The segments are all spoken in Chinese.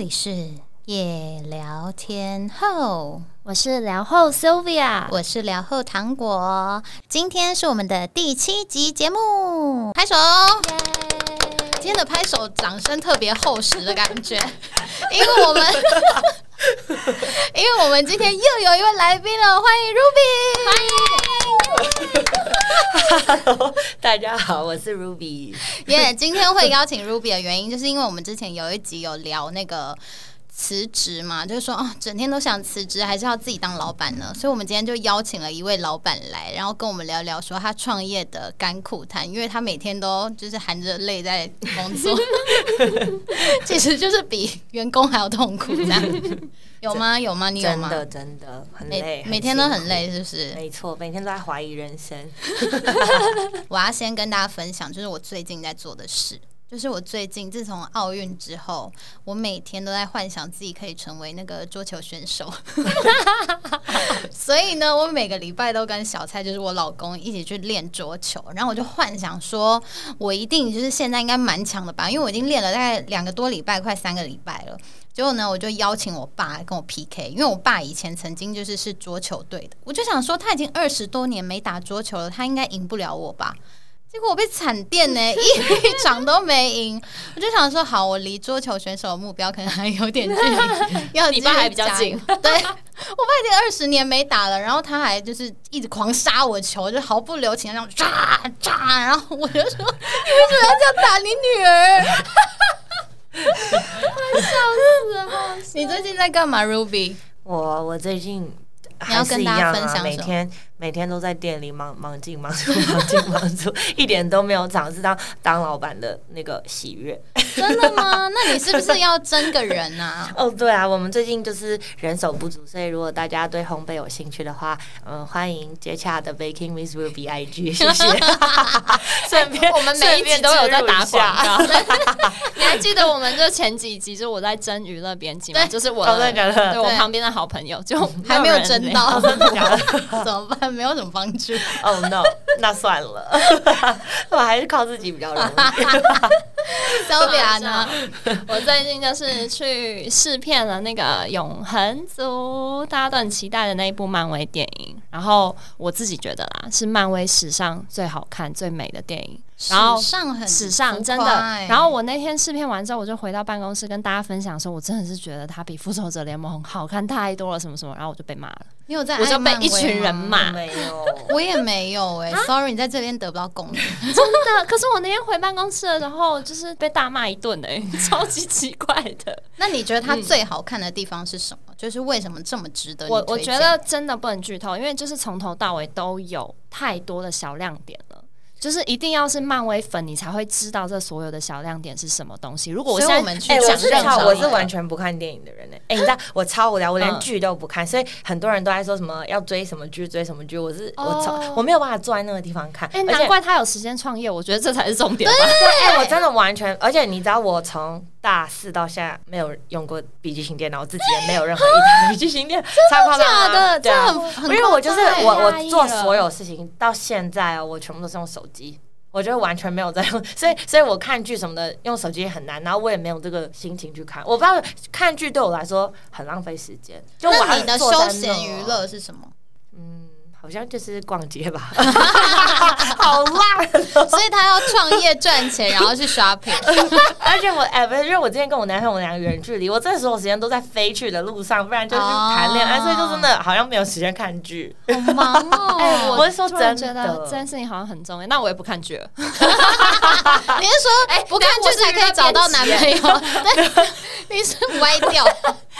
里是夜聊天后，我是聊后 Sylvia，我是聊后糖果。今天是我们的第七集节目，拍手！今天的拍手掌声特别厚实的感觉，因为我们，因为我们今天又有一位来宾了，欢迎 Ruby。Hello，大家好，我是 Ruby。耶，今天会邀请 Ruby 的原因，就是因为我们之前有一集有聊那个。辞职嘛，就是说哦，整天都想辞职，还是要自己当老板呢？所以，我们今天就邀请了一位老板来，然后跟我们聊聊说他创业的甘苦谈，因为他每天都就是含着泪在工作，其实就是比员工还要痛苦，这样 有吗？有吗？你有吗？真的真的很累，每天都很累，是不是？没错，每天都在怀疑人生。我要先跟大家分享，就是我最近在做的事。就是我最近自从奥运之后，我每天都在幻想自己可以成为那个桌球选手。所以呢，我每个礼拜都跟小蔡，就是我老公一起去练桌球。然后我就幻想说，我一定就是现在应该蛮强的吧，因为我已经练了大概两个多礼拜，快三个礼拜了。结果呢，我就邀请我爸跟我 PK，因为我爸以前曾经就是是桌球队的。我就想说，他已经二十多年没打桌球了，他应该赢不了我吧。结果我被惨电呢，一场都没赢。我就想说，好，我离桌球选手的目标可能还有点距离。要你爸还比较近，对我爸已经二十年没打了，然后他还就是一直狂杀我球，就毫不留情那种炸炸。然后我就说，你为什么要这样打你女儿？我笑死了！你最近在干嘛，Ruby？我我最近你要跟大家分享每天。每天都在店里忙忙进忙出 忙进忙出，一点都没有尝试当当老板的那个喜悦。真的吗？那你是不是要争个人啊？哦，对啊，我们最近就是人手不足，所以如果大家对烘焙有兴趣的话，嗯，欢迎接洽的 Baking Miss Ruby IG，谢谢。顺便我们每一集都有在打广告。你还记得我们就前几集就我在争娱乐编辑吗？就是我的对我旁边的好朋友就还没有争到？怎么办？没有什么帮助。哦，no，那算了，我还是靠自己比较容易。肖比亚呢？我最近就是去试片了那个《永恒族》，大家都很期待的那一部漫威电影。然后我自己觉得啦，是漫威史上最好看、最美的电影。然后史上很史上真的，然后我那天试片完之后，我就回到办公室跟大家分享说，我真的是觉得它比复仇者联盟好看太多了，什么什么，然后我就被骂了。你有在？我就被一群人骂。没有，我也没有哎，sorry，你在这边得不到共鸣。真的，可是我那天回办公室的时候，就是被大骂一顿哎，超级奇怪的。那你觉得它最好看的地方是什么？就是为什么这么值得？我我觉得真的不能剧透，因为就是从头到尾都有太多的小亮点了。就是一定要是漫威粉，你才会知道这所有的小亮点是什么东西。如果我现在我们去讲，我是完全不看电影的人呢。哎，你知道 我超无聊，我连剧都不看，所以很多人都在说什么要追什么剧，追什么剧。我是我超我没有办法坐在那个地方看。哎，难怪他有时间创业，我觉得这才是重点吧。对，哎，我 真的完全，而且你知道，我从大四到现在没有用过笔记型电脑，我自己也没有任何一台笔记型电脑，超假的，对啊，因为我就是我我做所有事情到现在啊，我全部都是用手机。我觉得完全没有在用，所以所以我看剧什么的用手机很难，然后我也没有这个心情去看。我不知道看剧对我来说很浪费时间。就那你的休闲娱乐是什么？嗯。好像就是逛街吧，好烂，所以他要创业赚钱，然后去 shopping。而且我哎，不是，因为我之前跟我男朋友我们两个远距离，我这所有时间都在飞去的路上，不然就是谈恋爱，所以就真的好像没有时间看剧，好忙哦。哎，我是说真觉得这件事情好像很重要，那我也不看剧了。你是说，哎，不看剧才可以找到男朋友？你是歪掉，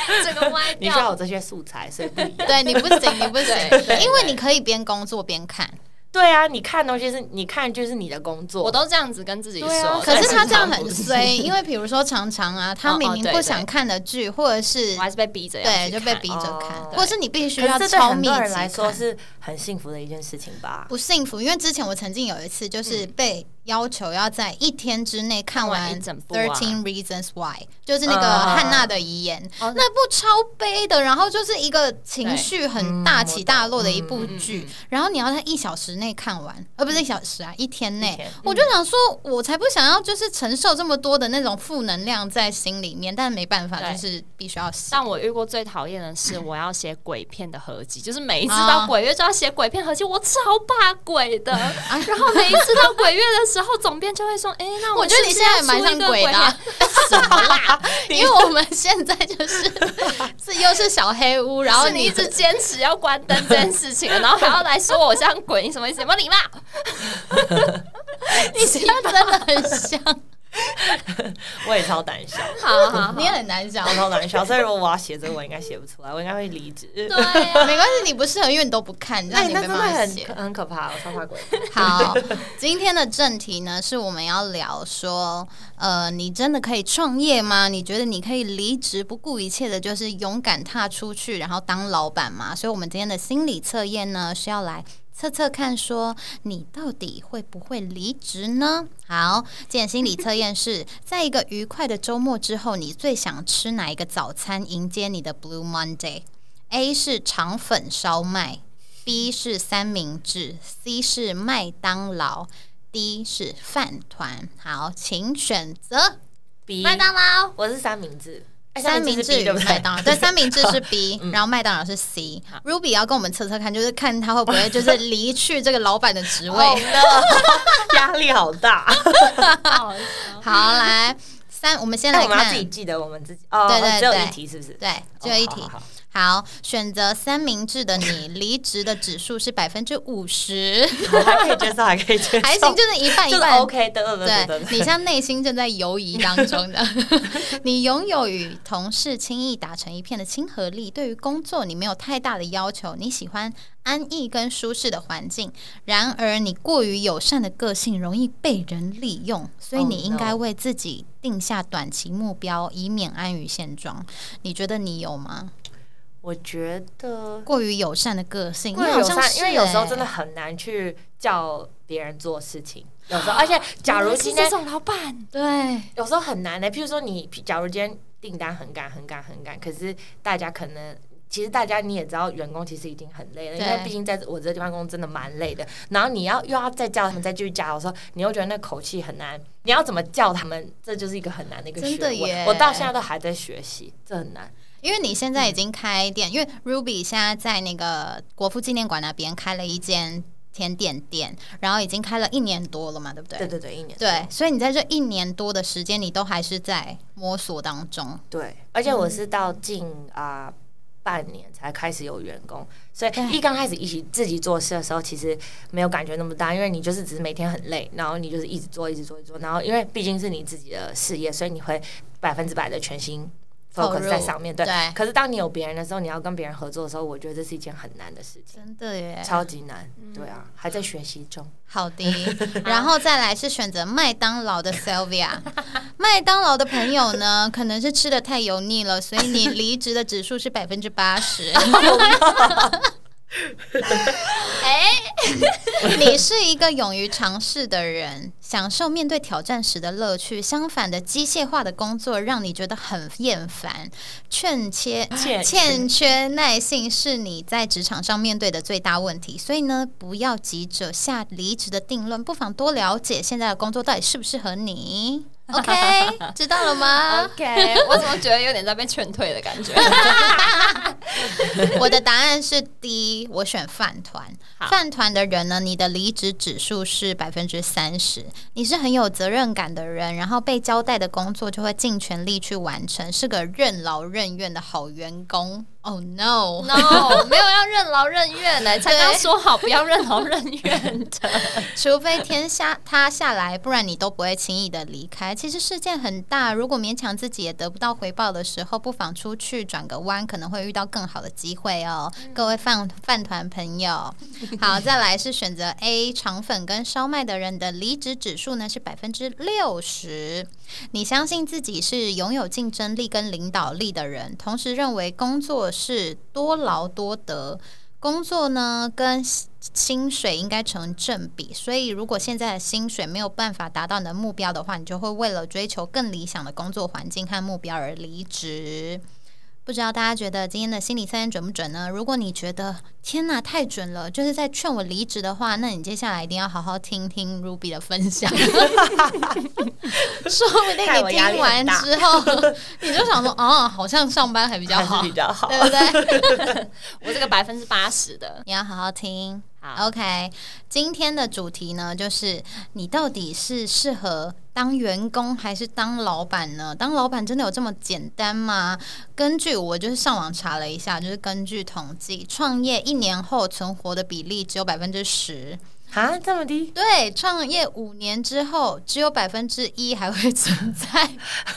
这个歪掉。你需要有这些素材，所以不一样。对你不行，你不行，因为你可以边工作边看。对啊，你看东西是你看就是你的工作，我都这样子跟自己说。可是他这样很衰，因为比如说常常啊，他明明不想看的剧，或者是我还是被逼着，对，就被逼着看，或者是你必须要超密集来说是很幸福的一件事情吧？不幸福，因为之前我曾经有一次就是被要求要在一天之内看完 Thirteen Reasons Why，就是那个嗯汉娜的遗言，哦。那部超悲的，然后就是一个情绪很大嗯起大落的一部剧然后你要在一小时内看完，而不是一小时啊，一天内。天。我就想说，我才不想要就是承受这么多的那种负能量在心里面，但没办法，就是必须要写。但我遇过最讨厌的是，我要写鬼片的合集，就是每一次啊。到鬼月就要写鬼片合集，我超怕鬼的。然后每一次到鬼月的时候，总编就会说：“哎、那我觉得你现在也蛮像鬼的啊、什么啦？因为我们现在就是这又是小黑屋，然后你然后你一直坚持要关灯这件事情，然后还要来说我像鬼，你什么意思？有没有礼貌？你现在真的很像，我也超胆小，好好好，你很难讲我。超胆小，所以如果我要写这个，我应该写不出来，我应该会离职。对啊，没关系，你不适合，因为你都不看，让那你没那真的很办法写。很可怕，我超怕鬼。好，今天的正题呢，是我们要聊说，呃，你真的可以创业吗？你觉得你可以离职，不顾一切的，就是勇敢踏出去，然后当老板吗？所以，我们今天的心理测验呢，是要来测测看，说你到底会不会离职呢？好，今天心理测验是 在一个愉快的周末之后，你最想吃哪一个早餐迎接你的 Blue Monday？A 是肠粉烧麦，B 是三明治，C 是麦当劳，D 是饭团。好，请选择 B 麦当劳。我是三明治，哎三明治与？麦当劳，对，三明治是 B，然后麦当劳是 C。Ruby 要跟我们测测看，就是看他会不会就是离去这个老板的职位。压力好大。好 好，来三，我们先来看我们要自己，记得我们自己哦，对对对只有一题是不是？对，只有一题哦。好选择三明治的你，离职的指数是百分之五十，还可以接受，还可以接受，还行，就是一半一就是半。OK 的，对你像内心正在游移当中的，你拥有与同事轻易打成一片的亲和力，对于工作你没有太大的要求，你喜欢安逸跟舒适的环境。然而，你过于友善的个性容易被人利用，所以 Oh, 你应该.为自己定下短期目标，以免安于现状。你觉得你有吗？我觉得过于友善的个性，过于友善，你好像因为有时候欸真的很难去叫别人做事情，有时候，而且假如今天是这种老板，对。有时候很难的，譬如说你，假如今天订单很赶、很赶、很赶，可是大家可能。其实大家你也知道，员工其实已经很累了，因为毕竟在我这个地方工作真的蛮累的。然后你要又要再叫他们再继续加油的时候，你又觉得那口气很难。你要怎么叫他们，这就是一个很难的一个真学问。我到现在都还在学习，这很难。因为你现在已经开店，因为 Ruby 现在在那个国父纪念馆那边开了一间甜点店，然后已经开了一年多了嘛，对不对？对对对，一年对所以你在这一年多的时间，你都还是在摸索当中。对，而且我是到近啊、半年才开始有员工，所以对一刚开始一起自己做事的时候，其实没有感觉那么大，因为你就是只是每天很累，然后你就是一直做，一直做，一直做，然后因为毕竟是你自己的事业，所以你会百分之百的全心投 focus 在上面。对，对可是当你有别人的时候，你要跟别人合作的时候，我觉得这是一件很难的事情，真的耶，超级难。对啊，还在学习中。好的。然后再来是选择麦当劳的 Sylvia，麦当劳的朋友呢，可能是吃的太油腻了，所以你离职的指数是百分之八十。哎，你是一个勇于尝试的人，享受面对挑战时的乐趣。相反的，机械化的工作让你觉得很厌烦，欠缺欠欠缺耐性是你在职场上面对的最大问题。所以呢，不要急着下离职的定论，不妨多了解现在的工作到底适不适合你。OK，知道了吗？OK，我怎么觉得有点在被劝退的感觉？我的答案是 D，我选饭团。饭团的人呢，你的离职指数是百分之三十，你是很有责任感的人，然后被交代的工作就会尽全力去完成，是个任劳任怨的好员工。Oh no！No，没有要任劳任怨的，才刚说好不要任劳任怨的。除非天下塌下来，不然你都不会轻易的离开。其实世界很大，如果勉强自己也得不到回报的时候，不妨出去转个弯，可能会遇到更好的机会哦。各位饭饭团朋友，好，再来是选择 A 肠粉跟烧麦的人的离职指数呢是百分之六十。你相信自己是拥有竞争力跟领导力的人，同时认为工作是多劳多得。工作呢跟薪水应该成正比，所以如果现在的薪水没有办法达到你的目标的话，你就会为了追求更理想的工作环境和目标而离职。不知道大家觉得今天的心理测验准不准呢？如果你觉得天哪太准了，就是在劝我离职的话，那你接下来一定要好好听听 Ruby 的分享，说不定你听完之后你就想说，哦，好像上班还比较好，比较好，对不对？我这个百分之八十的，你要好好听。好 OK，今天的主题呢，就是你到底是适合当员工还是当老板呢？当老板真的有这么简单吗？根据我就是上网查了一下，就是根据统计，创业一年后存活的比例只有百分之十。啊，这么低？对，创业五年之后只有百分之一还会存在，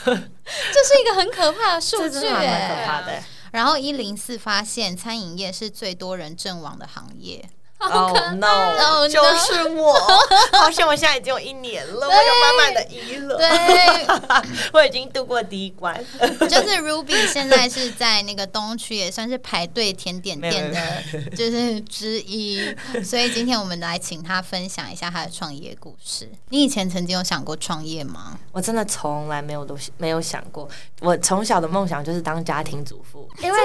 这是一个很可怕的数据蛮。可怕的。然后一零四发现，餐饮业是最多人阵亡的行业。Oh Oh no！no 就是我，好像我现在已经有一年了，我有满满的一了，对，我已经度过第一关。就是 Ruby 现在是在那个东区，也算是排队甜点店的，就是之一。所以今天我们来请他分享一下他的创业故事。你以前曾经有想过创业吗？我真的从来没有都没有想过，我从小的梦想就是当家庭主妇，因为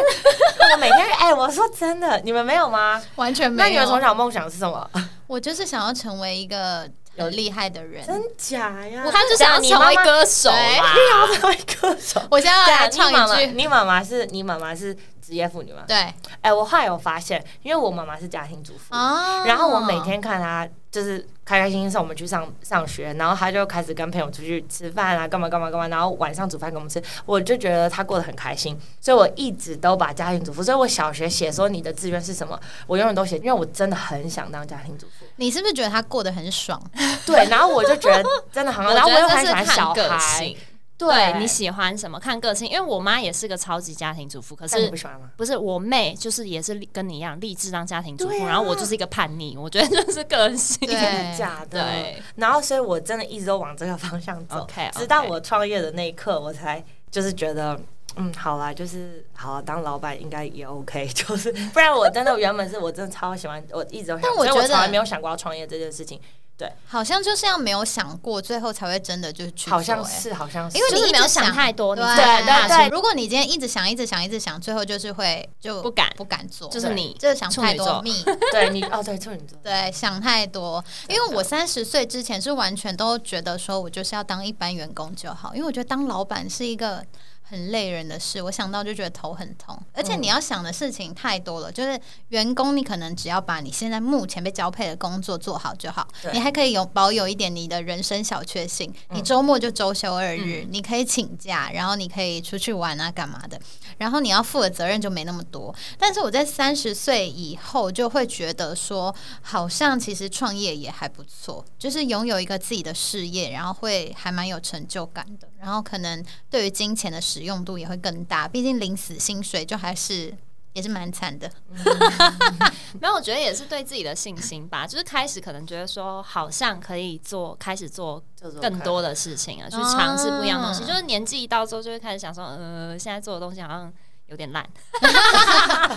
我说真的，你们没有吗？完全没有。那你们从小梦想是什么？我就是想要成为一个有厉害的人。真假呀？他就想要成为歌手。你要成为歌手。我现在要来你妈妈，唱一句，你妈妈是你妈妈是职业妇女吗？对哎、我后来有发现，因为我妈妈是家庭主妇，哦然后我每天看她就是开开心心送我们去上上学，然后他就开始跟朋友出去吃饭啊，干嘛干嘛干嘛，然后晚上煮饭给我们吃，我就觉得他过得很开心，所以我一直都把家庭主妇，所以我小学写说你的志愿是什么，我永远都写，因为我真的很想当家庭主妇。你是不是觉得他过得很爽？对，然后我就觉得真的很好，然后我又很喜欢小个孩性，，对对你喜欢什么看个性。因为我妈也是个超级家庭主妇，可是不喜欢吗？不是我妹，就是也是跟你一样立志当家庭主妇，啊然后我就是一个叛逆，我觉得就是个性。对真的假的？对然后所以我真的一直都往这个方向走直到我创业的那一刻，我才就是觉得。嗯，好啦，就是好啦当老板应该也 OK，就是不然我真的原本是我真的超喜欢，我一直都想，但我觉得所以我从来没有想过要创业这件事情，好像就是要没有想过，最后才会真的就是去做、好像欸。是，好像是，因为你一直没有想太多，对对对。如果你今天一直想、一直想、一直想，最后就是会就不敢。不敢做，就是你就是想太多处女座。密，对你哦，对处女座，对，想太多。因为我三十岁之前是完全都觉得说我就是要当一般员工就好，因为我觉得当老板是一个。很累人的事，我想到就觉得头很痛，而且你要想的事情太多了。就是员工，你可能只要把你现在目前被交配的工作做好就好，你还可以有保有一点你的人生小确幸。你周末就周休二日，你可以请假，然后你可以出去玩啊，干嘛的。然后你要负的责任就没那么多。但是我在三十岁以后就会觉得说，好像其实创业也还不错，就是拥有一个自己的事业，然后会还蛮有成就感的。然后可能对于金钱的使用度也会更大，毕竟临死薪水就还是也是蛮惨的。没有，我觉得也是对自己的信心吧。就是开始可能觉得说，好像可以做，开始做更多的事情啊，去尝试不一样的东西。啊就是年纪一到之后，就会开始想说，呃，现在做的东西好像有点烂。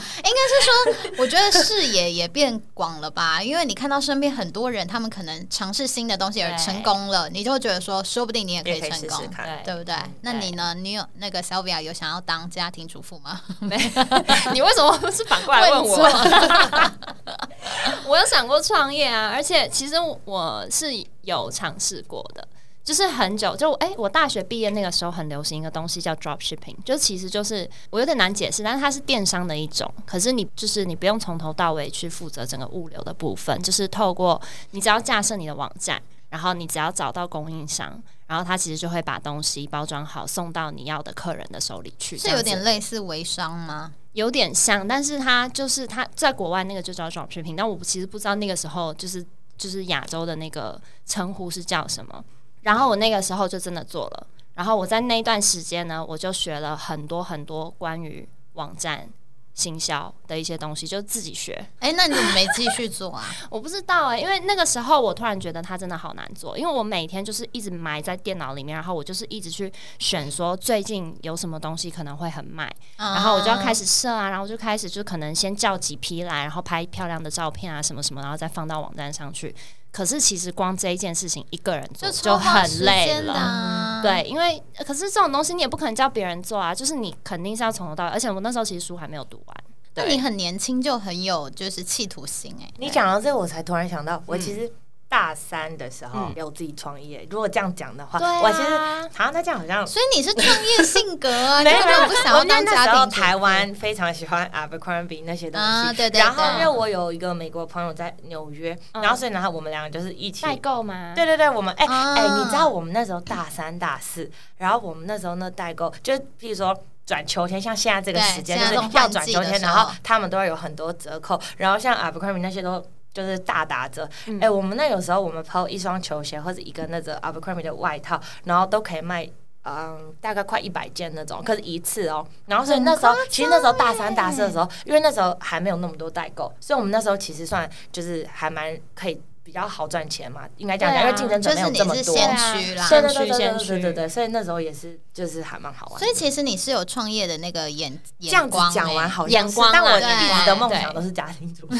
我觉得视野也变广了吧，因为你看到身边很多人，他们可能尝试新的东西而成功了，你就会觉得说，说不定你也可以以成功。试试看。对对不对？那你呢？你有那个 Sylvia 有想要当家庭主妇吗？没 你为什么是反过来问我？错 我有想过创业啊，而且其实我是有尝试过的。就是很久，就哎、我大学毕业那个时候很流行一个东西叫 drop shipping，就其实就是我有点难解释，但是它是电商的一种。可是你就是你不用从头到尾去负责整个物流的部分，就是透过你只要架设你的网站，然后你只要找到供应商，然后他其实就会把东西包装好送到你要的客人的手里去，是这有点类似微商吗？有点像，但是它就是它在国外那个就叫 drop shipping，但我其实不知道那个时候就是就是亚洲的那个称呼是叫什么。然后我那个时候就真的做了，然后我在那一段时间呢，我就学了很多很多关于网站行销的一些东西，就自己学。哎、那你怎么没继续做啊？我不知道哎、因为那个时候我突然觉得它真的好难做，因为我每天就是一直埋在电脑里面，然后我就是一直去选说最近有什么东西可能会很卖，然后我就要开始。始设啊，然后就开始就可能先叫几批来，然后拍漂亮的照片啊什么什么，然后再放到网站上去。可是其实光这一件事情一个人做就很累了。啊、对，因为呃可是这种东西你也不可能叫别人做啊，就是你肯定是要从头到尾，而且我那时候其实书还没有读完。对。那你很年轻就很有就是企图心哎、你讲到这个，我才突然想到，我嗯。其实大三的时候嗯有自己创业。如果这样讲的话，我其实好像那这样好像所以你是创业性格啊，没有不想要我那当那时候家庭主台湾非常喜欢 Abercrombie 那些东西，啊，对对然后因为，我有一个美国朋友在纽约，嗯然后所以然后，我们两个就是一起代购嘛？对对对，我们哎哎、啊你知道我们那时候大三大四，然后我们那时候呢代购，就是譬如说。转秋天，像现在这个时间就是要转秋天，然后他们都会有很多折扣，然后像 Abercrombie 那些都就是大打折。哎、嗯我们那有时候我们抛一双球鞋或者一个那个 Abercrombie 的外套，然后都可以卖。嗯，大概快一百件那种，可是一次哦。然后所以那时候，其实那时候大三、大四的时候，因为那时候还没有那么多代购，所以我们那时候其实算就是还蛮可以比较好赚钱嘛，应该这样讲，因为竞争者就是没有这么多。你是先驱啦。对对对对先驱先驱对对对对，所以那时候也是就是还蛮好玩。所以其实你是有创业的那个眼这样子眼光、讲完欸，好眼光啊但我对一直的梦想都是家庭主妇。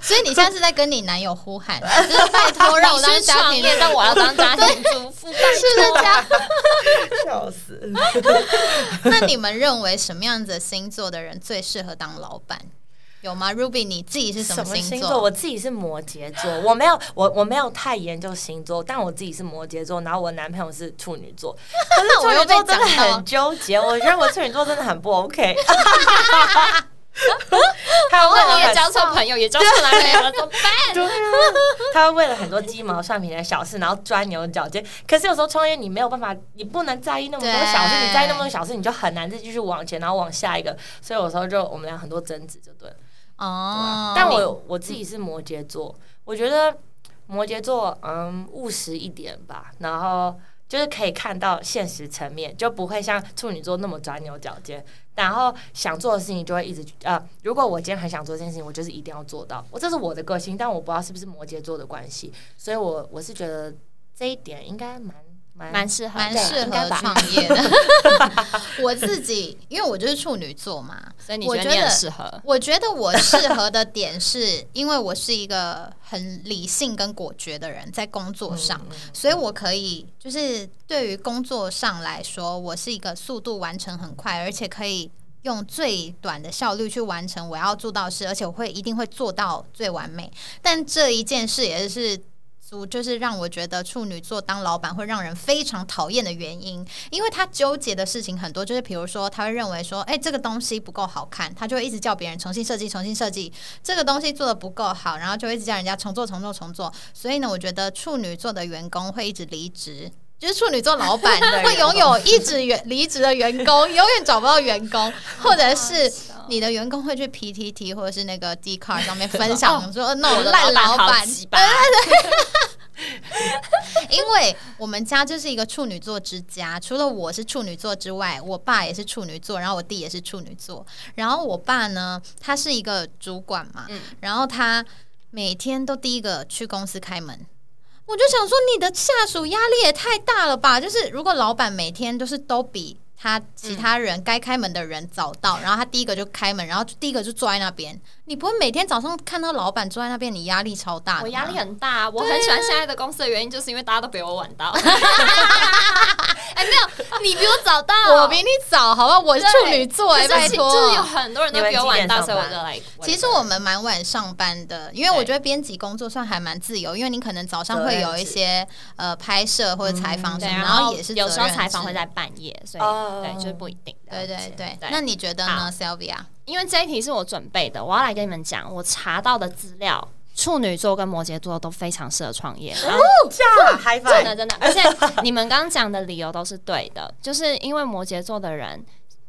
所以你现在是在跟你男友呼喊，就是拜托让我当家庭创业，但我要当家庭主妇，是的家。笑死！那你们认为什么样子的星座的人最适合当老板？有吗？Ruby，你自己是什么星星座？我自己是摩羯座，我没有我我没有太研究星座，但我自己是摩羯座，然后我男朋友是处女座。可是处女座真的很纠结，我觉得我处女座真的很不 OK。他为了也交错朋友，也交错男朋友了，怎么办？对啊，他会为了很多鸡毛蒜皮的小事，然后钻牛角尖。可是有时候创业你没有办法，你不能在意那么多小事，你在意那么多小事，你就很难再继续往前，然后往下一个。所以有时候就我们俩很多争执，就对了。哦，但我我自己是摩羯座，我觉得摩羯座嗯务实一点吧，然后就是可以看到现实层面，就不会像处女座那么钻牛角尖。然后想做的事情就会一直呃，如果我今天很想做这件事情，我就是一定要做到。我这是我的个性，但我不知道是不是摩羯座的关系，所以我我是觉得这一点应该蛮蛮蛮适合，蛮适合创业的。我自己，因为我就是处女座嘛，所以你觉得你很我觉得适合？我觉得我适合的点是，因为我是一个很理性跟果决的人，在工作上，嗯所以我可以就是对于工作上来说，我是一个速度完成很快，而且可以用最短的效率去完成我要做到的事，而且我会一定会做到最完美。但这一件事也是。就是让我觉得处女座当老板会让人非常讨厌的原因，因为他纠结的事情很多，就是比如说他会认为说，哎、这个东西不够好看，他就会一直叫别人重新设计、重新设计。这个东西做的不够好，然后就一直叫人家重做、重做、重做。所以呢，我觉得处女座的员工会一直离职。就是处女座老板会拥有一直员 离职的员工，永远找不到员工，或者是你的员工会去 PTT 或者是那个 d c a r 上面分享说那种烂老板，吧？因为我们家就是一个处女座之家，除了我是处女座之外，我爸也是处女座，然后我弟也是处女座。然后我爸呢，他是一个主管嘛，嗯然后他每天都第一个去公司开门。我就想说，你的下属压力也太大了吧？就是如果老板每天都是都比他其他人该开门的人早到，然后他第一个就开门，然后第一个就坐在那边，你不会每天早上看到老板坐在那边，你压力超大？我压力很大，啊我很喜欢现在的公司的原因，就是因为大家都比我晚到。哎，没有，你比我早到，我比你早，好吧？我是处女座哎、拜托。就是有很多人都比我晚到，所以我就来。其实我们蛮晚上班的，因为我觉得编辑工作算还蛮自由，因为你可能早上会有一些呃拍摄或者采访什，么，然然后也是有时候采访会在半夜，所以哦对，就是不一定。对对对。对那你觉得呢，Sylvia？因为这一题是我准备的，我要来跟你们讲，我查到的资料，处女座跟摩羯座都非常适合创业。然后这样真的真的，而且你们刚刚讲的理由都是对的，就是因为摩羯座的人。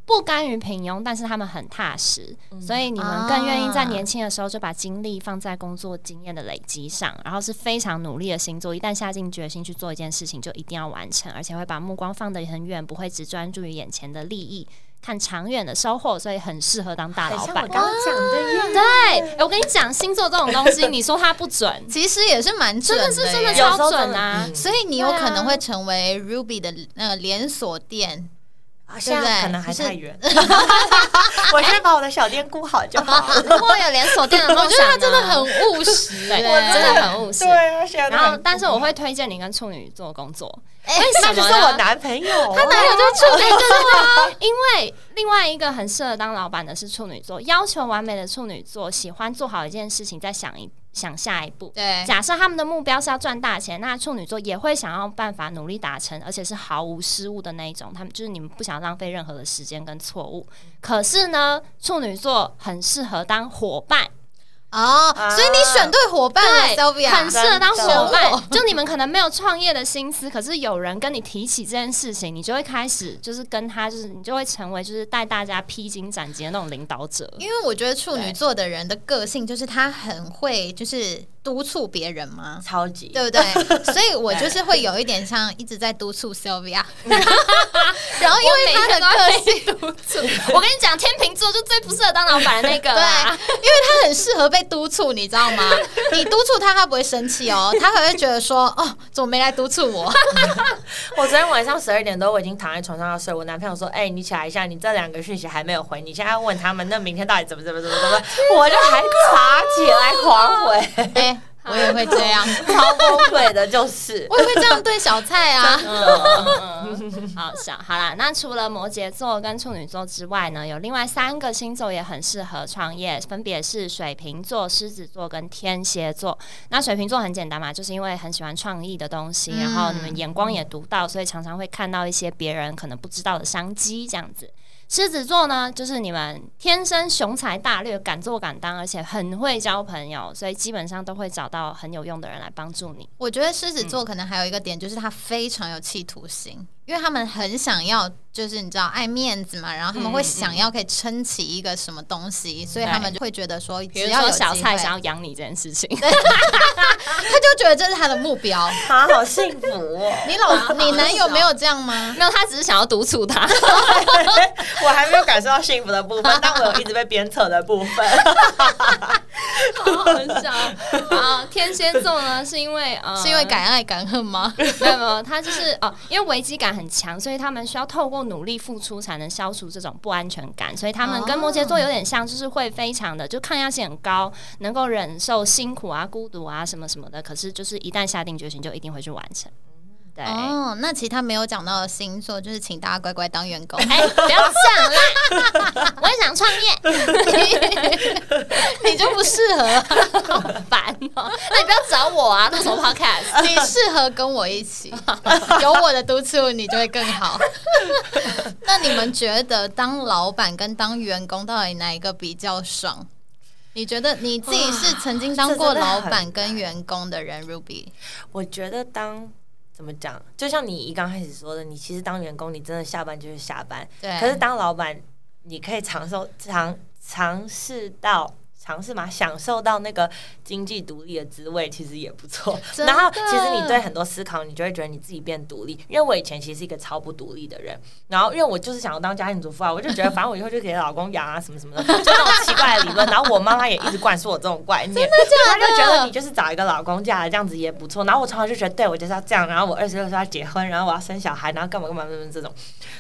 不甘于平庸，但是他们很踏实，所以你们更愿意在年轻的时候就把精力放在工作经验的累积上，然后是非常努力的星座。一旦下定决心去做一件事情，就一定要完成，而且会把目光放得很远，不会只专注于眼前的利益。看长远的收获，所以很适合当大老板。我刚刚讲的耶，对，我跟你讲，星座这种东西，你说它不准，其实也是蛮准的真的是真的有时超候准啊！嗯所以你有可能会成为 Ruby 的那个连锁店，啊现在可能还就是太远，我先把我的小店顾好就好了。如果有连锁店的梦 我觉得他真的很务实对，耶，真的很务实。啊，现在然后，但是我会推荐你跟处女座工作，哎为什那就是么我男朋友，他男友就是处女座，因为另外一个很适合当老板的是处女座，要求完美的处女座喜欢做好一件事情，再想一想下一步。对，假设他们的目标是要赚大钱，那处女座也会想要办法努力达成，而且是毫无失误的那一种。他们就是你们不想浪费任何的时间跟错误。可是呢，处女座很适合当伙伴，哦，啊所以你选对伙伴了对，，Sylvia，很适合当伙伴。就你们可能没有创业的心思，可是有人跟你提起这件事情，你就会开始就是跟他，就是你就会成为就是带大家披荆斩棘的那种领导者。因为我觉得处女座的人的个性就是他很会就是督促别人嘛，超级对不对？所以我就是会有一点像一直在督促 Sylvia，然后因为他的个性，督促，我跟你讲，天秤座就最不适合当老板的那个对，啦。因为他很适合被督促，你知道吗？你督促他，他不会生气哦，他还会觉得说，哦，怎么没来督促我？我昨天晚上十二点多，我已经躺在床上要睡。我男朋友说：“哎、你起来一下，你这两个讯息还没有回，你现在问他们，那明天到底怎么怎么怎么怎么？”我就还爬起来狂回，我也会这样，超崩溃的，就是。我也会这样对小蔡啊。嗯，好笑。好啦，那除了摩羯座跟处女座之外呢，有另外三个星座也很适合创业，分别是水瓶座、狮子座跟天蝎座。那水瓶座很简单嘛，就是因为很喜欢创意的东西，嗯然后你们眼光也独到，所以常常会看到一些别人可能不知道的商机，这样子。狮子座呢，就是你们天生雄才大略、敢做敢当，而且很会交朋友，所以基本上都会找到很有用的人来帮助你。我觉得狮子座可能还有一个点，就是他非常有企图心，因为他们很想要，就是你知道爱面子嘛，然后他们会想要可以撑起一个什么东西，所以他们就会觉得说，比如说只要有小蔡想要养你这件事情，他就觉得这是他的目标。啊，好幸福哦！你老你男友没有这样吗？没有，他只是想要督促他。我还没有感受到幸福的部分，但我有一直被鞭策的部分。好好笑。啊天蝎座呢，是因为呃，是因为敢爱敢恨吗？没有没有，他就是哦、因为危机感很强，所以他们需要透过努力付出才能消除这种不安全感。所以他们跟摩羯座有点像，就是会非常的就抗压性很高，能够忍受辛苦啊、孤独啊什么什么的。可是就是一旦下定决心，就一定会去完成。对。哦，那其他没有讲到的星座，就是请大家乖乖当员工。哎，不要讲啦！我也想创业，你就不适合，那你不要找我啊，录什么 podcast？你适合跟我一起，有我的督促，你就会更好。那你们觉得当老板跟当员工到底哪一个比较爽？你觉得你自己是曾经当过老板跟员工的人，Ruby？我觉得当怎么讲，就像你一刚开始说的，你其实当员工，你真的下班就是下班。对，可是当老板，你可以尝受尝尝试到。尝试嘛，享受到那个经济独立的滋味，其实也不错。然后，其实你对很多思考，你就会觉得你自己变独立。因为我以前其实是一个超不独立的人，然后因为我就是想要当家庭主妇啊，我就觉得反正我以后就给老公养啊，什么什么的，就那种奇怪的理论。然后我妈妈也一直灌输我这种观念，真的假的她就觉得你就是找一个老公嫁了，这样子也不错。然后我从小就觉得，对我就是要这样。然后我二十六岁要结婚，然后我要生小孩，然后干嘛干嘛干嘛这种。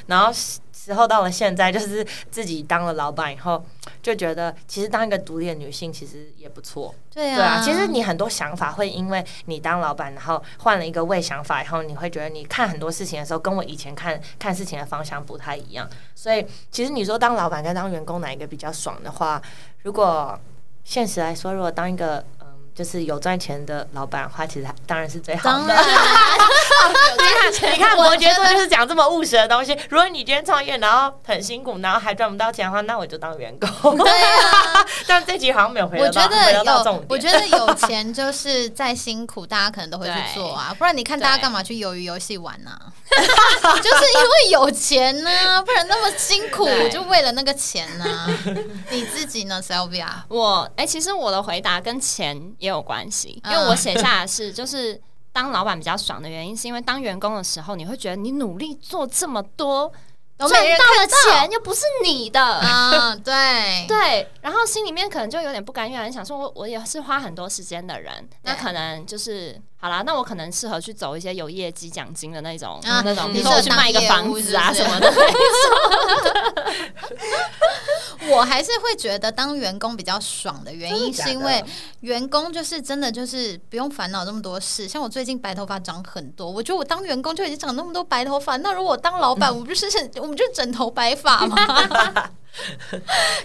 然后时候到了现在，就是自己当了老板以后，就觉得其实当一个独立的女性其实也不错。对啊，对啊，其实你很多想法会因为你当老板，然后换了一个位想法以后，你会觉得你看很多事情的时候，跟我以前看看事情的方向不太一样。所以其实你说当老板跟当员工哪一个比较爽的话，如果现实来说，如果当一个嗯就是有赚钱的老板的话，其实当然是最好的。你看摩羯座就是讲这么务实的东西。如果你今天创业，然后很辛苦，然后还赚不到钱的话，那我就当员工。对啊。但这集好像没有回答到，我觉得回答到重点。，有我觉得有钱就是再辛苦，大家可能都会去做啊，不然你看大家干嘛去鱿鱼游戏玩呢、就是因为有钱呢、不然那么辛苦就为了那个钱呢、你自己呢，Sylvia？我哎、其实我的回答跟钱也有关系，因为嗯我写下的是就是。当老板比较爽的原因，是因为当员工的时候，你会觉得你努力做这么多，赚到的钱又不是你的，啊，对。对，然后心里面可能就有点不甘愿，想说我我也是花很多时间的人，那可能就是好啦，那我可能适合去走一些有业绩奖金的那种、啊那种，你比如说我去卖一个房子啊什么的。我还是会觉得当员工比较爽的原因，是因为员工就是真的就是不用烦恼这么多事。像我最近白头发长很多，我觉得我当员工就已经长那么多白头发，那如果我当老板，我不就是我们就整头白发吗？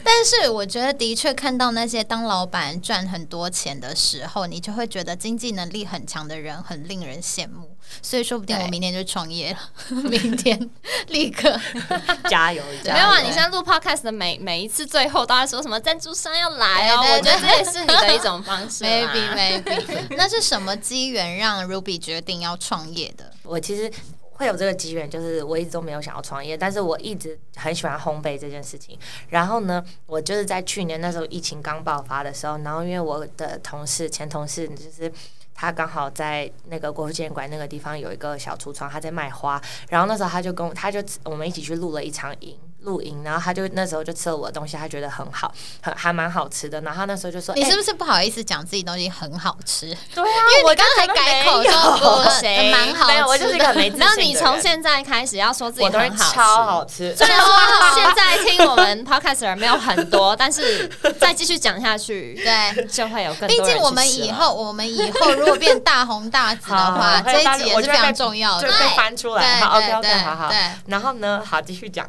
但是我觉得的确看到那些当老板赚很多钱的时候，你就会觉得经济能力很强的人很令人羡慕。所以说不定我明天就创业了，明天立刻。加油加油！没有啊，你现在录 podcast 的每每一次最后都在说什么赞助商要来哦，对对我觉得这也是你的一种方式啦。maybe maybe，那是什么机缘让 Ruby 决定要创业的？我其实会有这个机缘，就是我一直都没有想要创业，但是我一直很喜欢烘焙这件事情。然后呢，我就是在去年那时候疫情刚爆发的时候，然后因为我的同事前同事就是。他刚好在那个国父纪念馆那个地方有一个小橱窗，他在卖花。然后那时候他就跟我，他就我们一起去录了一场影录营，然后他就那时候就吃了我的东西，他觉得很好，很还蛮好吃的。然后他那时候就说：“欸你是不是不好意思讲自己东西很好吃？对啊，因为我你刚才改口说不谁 蛮好吃的，没有，我就是一个很没自信的。然后你从现在开始要说自己我东西很好吃，超好吃，虽然说 现在听我们 podcast 的人没有很多，但是再继续讲下去，对。就会有更多毕竟我们以后，我们以后如果变大红大紫的话，好这一集也是非常重要的。就被翻出来。好，OK，OK，好好。然后呢，好继续讲。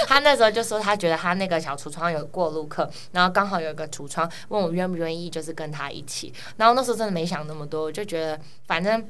对 他那时候就说，他觉得他那个小橱窗有过路客，然后刚好有一个橱窗，问我愿不愿意，就是跟他一起。然后那时候真的没想那么多，我就觉得反正。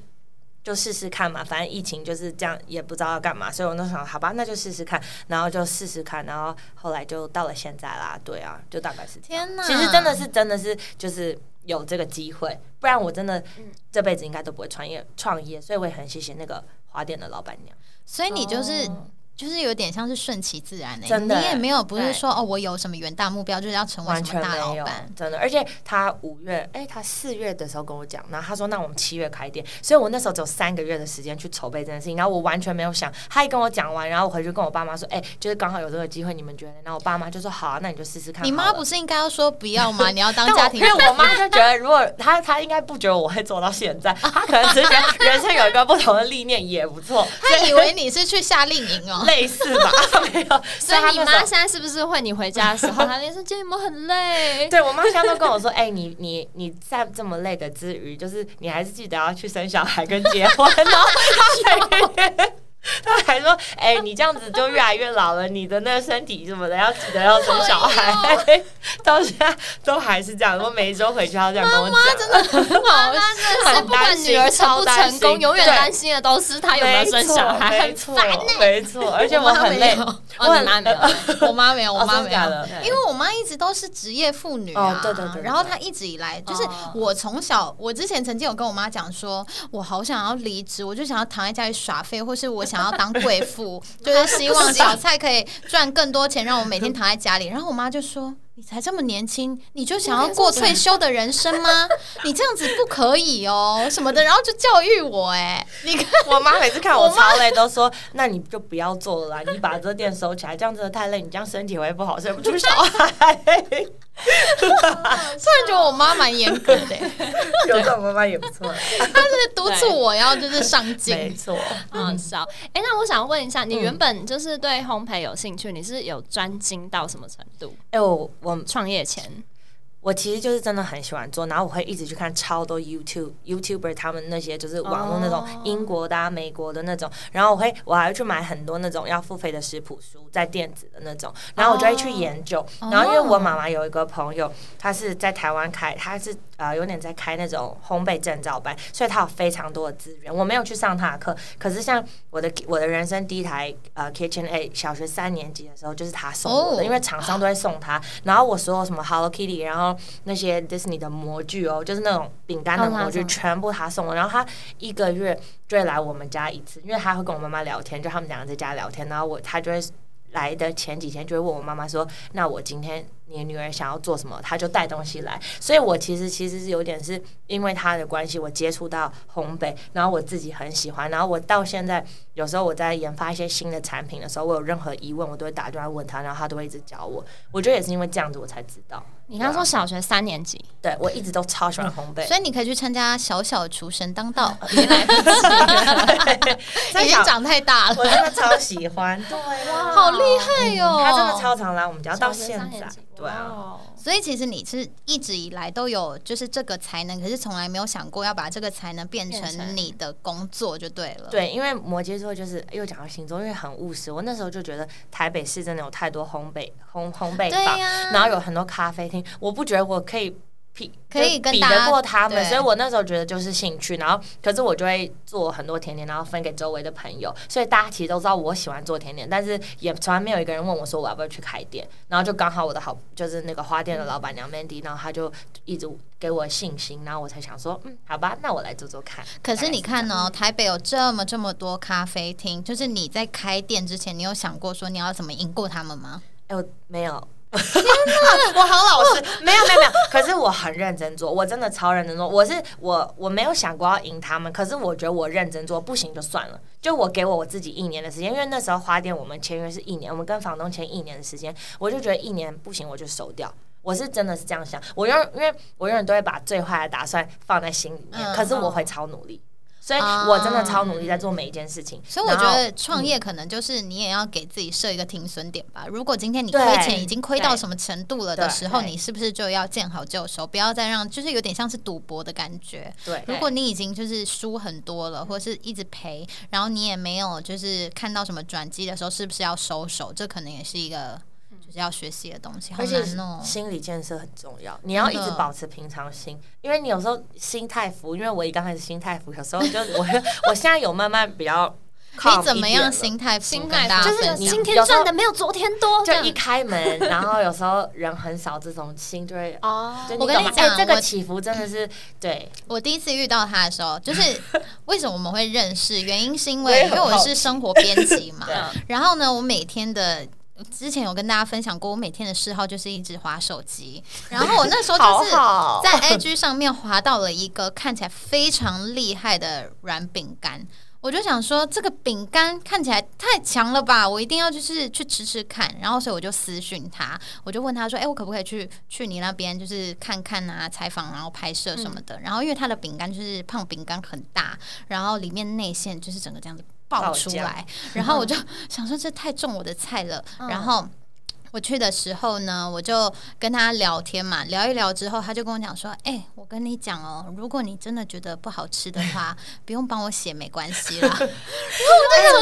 就试试看嘛，反正疫情就是这样，也不知道要干嘛，所以我那时候好吧，那就试试看，然后就试试看，然后后来就到了现在啦，对啊，就大概是。天哪！其实真的是真的是就是有这个机会，不然我真的这辈子应该都不会创业创业，所以我也很谢谢那个花店的老板娘。所以你就是。哦就是有点像是顺其自然的、真的你也没有不是说哦，我有什么远大目标，就是要成为完什么大老板，。真的，而且他五月，哎、他四月的时候跟我讲，然后他说，那我们七月开店，所以我那时候只有三个月的时间去筹备这件事情，然后我完全没有想，他一跟我讲完，然后我回去跟我爸妈说，哎、就是刚好有这个机会，你们觉得呢？然后我爸妈就说，好啊，那你就试试看。你妈不是应该要说不要吗？你要当家庭我因为我妈就觉得，如果她她应该不觉得我会做到现在，她可能只是觉得人生有一个不同的历练也不错，她以为你是去夏令营哦。类似吧？没有，所以你妈现在是不是会你回家的时候，她连说今天有没有很累？对我妈现在都跟我说，哎、你你你在这么累的之余，就是你还是记得要去生小孩跟结婚哦。她还说，哎、你这样子就越来越老了，你的那个身体什么的，要记得要生小孩。到现在都还是这样，我每一周回去要这样跟我讲。真的很好笑，是不管女儿成不成功，永远担心的都是她有没有生小孩，很没错烦欸，没错，而且我很累。哦，你妈没有，我妈没有，我哦妈没有因为我妈一直都是职业妇女啊。哦对对对对然后她一直以来就是哦我从小，我之前曾经有跟我妈讲说，我好想要离职，我就想要躺在家里耍废，或是我想要当贵妇，就是希望小蔡可以赚更多钱，让我每天躺在家里。然后我妈就说。你才这么年轻，你就想要过退休的人生吗？你这样子不可以哦，什么的，然后就教育我、哎，你看，我妈每次看我超累，都说：“那你就不要做了啦，你把这店收起来，这样真的太累，你这样身体会不好，生不出小孩。突然觉得我妈蛮严格的、哎”有这种妈妈也不错，她是督促我要就是上进没。错。嗯好笑。哎、那我想问一下，你原本就是对烘焙有兴趣，你是有专精到什么程度？哎、我我创业前，我其实就是真的很喜欢做，然后我会一直去看超多 YouTube YouTuber 他们那些就是网络那种哦。英国的、啊、美国的那种，然后我会我还会去买很多那种要付费的食谱书，在电子的那种，然后我就会去研究。然后因为我妈妈有一个朋友，她是在台湾开，她是呃有点在开那种烘焙证照班，所以他有非常多的资源。我没有去上他的课，可是像我的我的人生第一台呃 Kitchen A 小学三年级的时候，就是他送我的，哦因为厂商都会送他。然后我所有什么 Hello Kitty，然后那些 Disney 的模具哦，就是那种饼干的模具，全部他送我。然后他一个月就会来我们家一次，因为他会跟我妈妈聊天，就他们两个在家聊天，然后我他就会。来的前几天就会问我妈妈说：“那我今天你的女儿想要做什么，他就带东西来。所以我其实其实是有点是因为他的关系，我接触到烘焙，然后我自己很喜欢，然后我到现在有时候我在研发一些新的产品的时候，我有任何疑问，我都会打电话问他，然后他都会一直教我。我觉得也是因为这样子，我才知道。你刚刚说小学三年级，对我一直都超喜欢烘焙，所以你可以去参加小小厨神当道，原来不 已经长太大了，我真的超喜欢，对哇，好厉害哟！他真的超常来我们家，到现在，对啊。哦所以其实你是一直以来都有就是这个才能，可是从来没有想过要把这个才能变变成成你的工作就对了。对，因为摩羯座就是又讲到星座，因为很务实。我那时候就觉得台北市真的有太多烘焙烘烘焙坊，然后有很多咖啡厅，我不觉得我可以比可以跟比得过他们，所以我那时候觉得就是兴趣。然后，可是我就会做很多甜点，然后分给周围的朋友，所以大家其实都知道我喜欢做甜点，但是也从来没有一个人问我说我要不要去开店。然后就刚好我的好就是那个花店的老板娘 Mandy，然后她就一直给我信心，然后我才想说，嗯，好吧，那我来做做看。可是你看呢哦，台北有这么这么多咖啡厅，就是你在开店之前，你有想过说你要怎么赢过他们吗？哎、我没有。我好老实，没有没有没有。可是我很认真做，我真的超认真做。我是我我没有想过要赢他们，可是我觉得我认真做不行就算了。就我给我我自己一年的时间，因为那时候花店我们签约是一年，我们跟房东签一年的时间，我就觉得一年不行我就收掉。我是真的是这样想，我永因为我永远都会把最坏的打算放在心里面，嗯可是我会超努力，所以我真的超努力在做每一件事情。所以我觉得创业可能就是你也要给自己设一个停损点吧。如果今天你亏钱已经亏到什么程度了的时候，你是不是就要见好就收，不要再让就是有点像是赌博的感觉。对，如果你已经就是输很多了，或者是一直赔，然后你也没有就是看到什么转机的时候，是不是要收手？这可能也是一个就是要学习的东西，好而且难哦。心理建设很重要，你要一直保持平常心，因为你有时候心态浮，因为我一刚开始心态浮，有时候就我 我现在有慢慢比较你怎么样心态浮心态就是今天赚的没有昨天多，就一开门，然后有时候人很少，这种心就会。哦我跟你讲这个起伏真的是对，我第一次遇到他的时候，就是 为什么我们会认识？原因是因为因为我是生活编辑嘛，然后呢，我每天的。之前有跟大家分享过，我每天的嗜好就是一直滑手机。然后我那时候就是在 IG 上面滑到了一个看起来非常厉害的软饼干，我就想说这个饼干看起来太强了吧，我一定要就是去吃吃看。然后所以我就私讯他，我就问他说：“哎、我可不可以去去你那边就是看看啊，采访然后拍摄什么的？”然后因为他的饼干就是胖饼干很大，然后里面内馅就是整个这样子爆出来，然后我就想说这太中我的菜了，然后。我去的时候呢，我就跟他聊天嘛，聊一聊之后，他就跟我讲说：“哎、我跟你讲哦，如果你真的觉得不好吃的话，不用帮我写，没关系啦。哎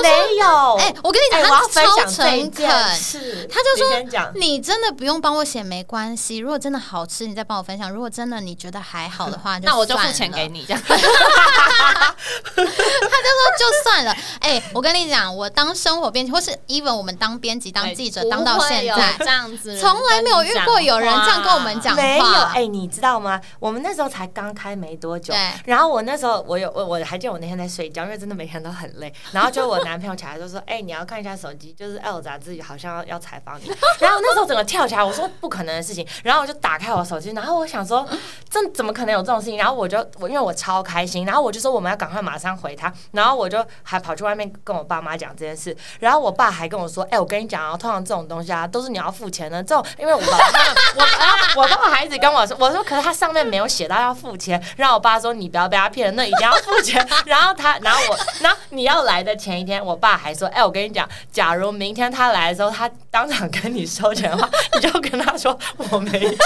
没有，哎、我跟你讲，他超诚恳，是，他就说你，你真的不用帮我写，没关系。如果真的好吃，你再帮我分享；如果真的你觉得还好的话，那我就付钱给你，这样他就说：“就算了。哎、我跟你讲，我当生活编辑，或是 even 我们当编辑、当记者，当到现不会有在，这样子，从来没有遇过有人这样跟我们讲没有，话。哎、你知道吗？我们那时候才刚开没多久对，然后我那时候我有我我还记得我那天在睡觉，因为真的每天都很累。然后就我男朋友起来就说：“哎、你要看一下手机，就是 L 杂志好像要要采访你。”然后那时候整个跳起来，我说不可能的事情。然后我就打开我手机，然后我想说，这怎么可能有这种事情？然后我就我因为我超开心，然后我就说我们要赶快马上回他，然后我就还跑去外面跟我爸妈讲这件事。然后我爸还跟我说：“哎、我跟你讲啊，通常这种东西啊，都是你要付钱的。这种因为我爸爸他们我跟我爸爸还一直跟我说，我说可是他上面没有写到要付钱，然后我爸说你不要被他骗了，那一定要付钱。然后他，然后我，然后你要来的前一天，我爸还说，哎、我跟你讲，假如明天他来的时候，他当场跟你收钱的话，你就跟他说我没钱。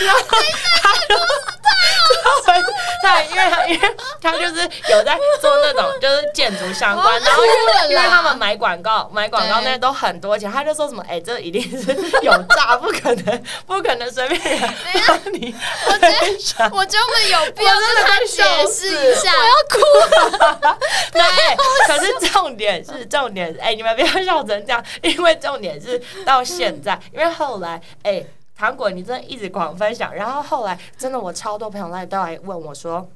然后他就。他因为他因为他就是有在做那种就是建筑相关，然后因为因为他们买广告买广告那些都很多钱，他就说什么哎、这一定是有诈，不可能不可能随便人帮你分享。我觉得我们有必我真的快解笑释死一下，我要哭了 对，可是重点是重点是，哎、你们不要笑成这样，因为重点是到现在，因为后来，哎、糖果你真的一直狂分享，然后后来真的我超多朋友来都来问我说，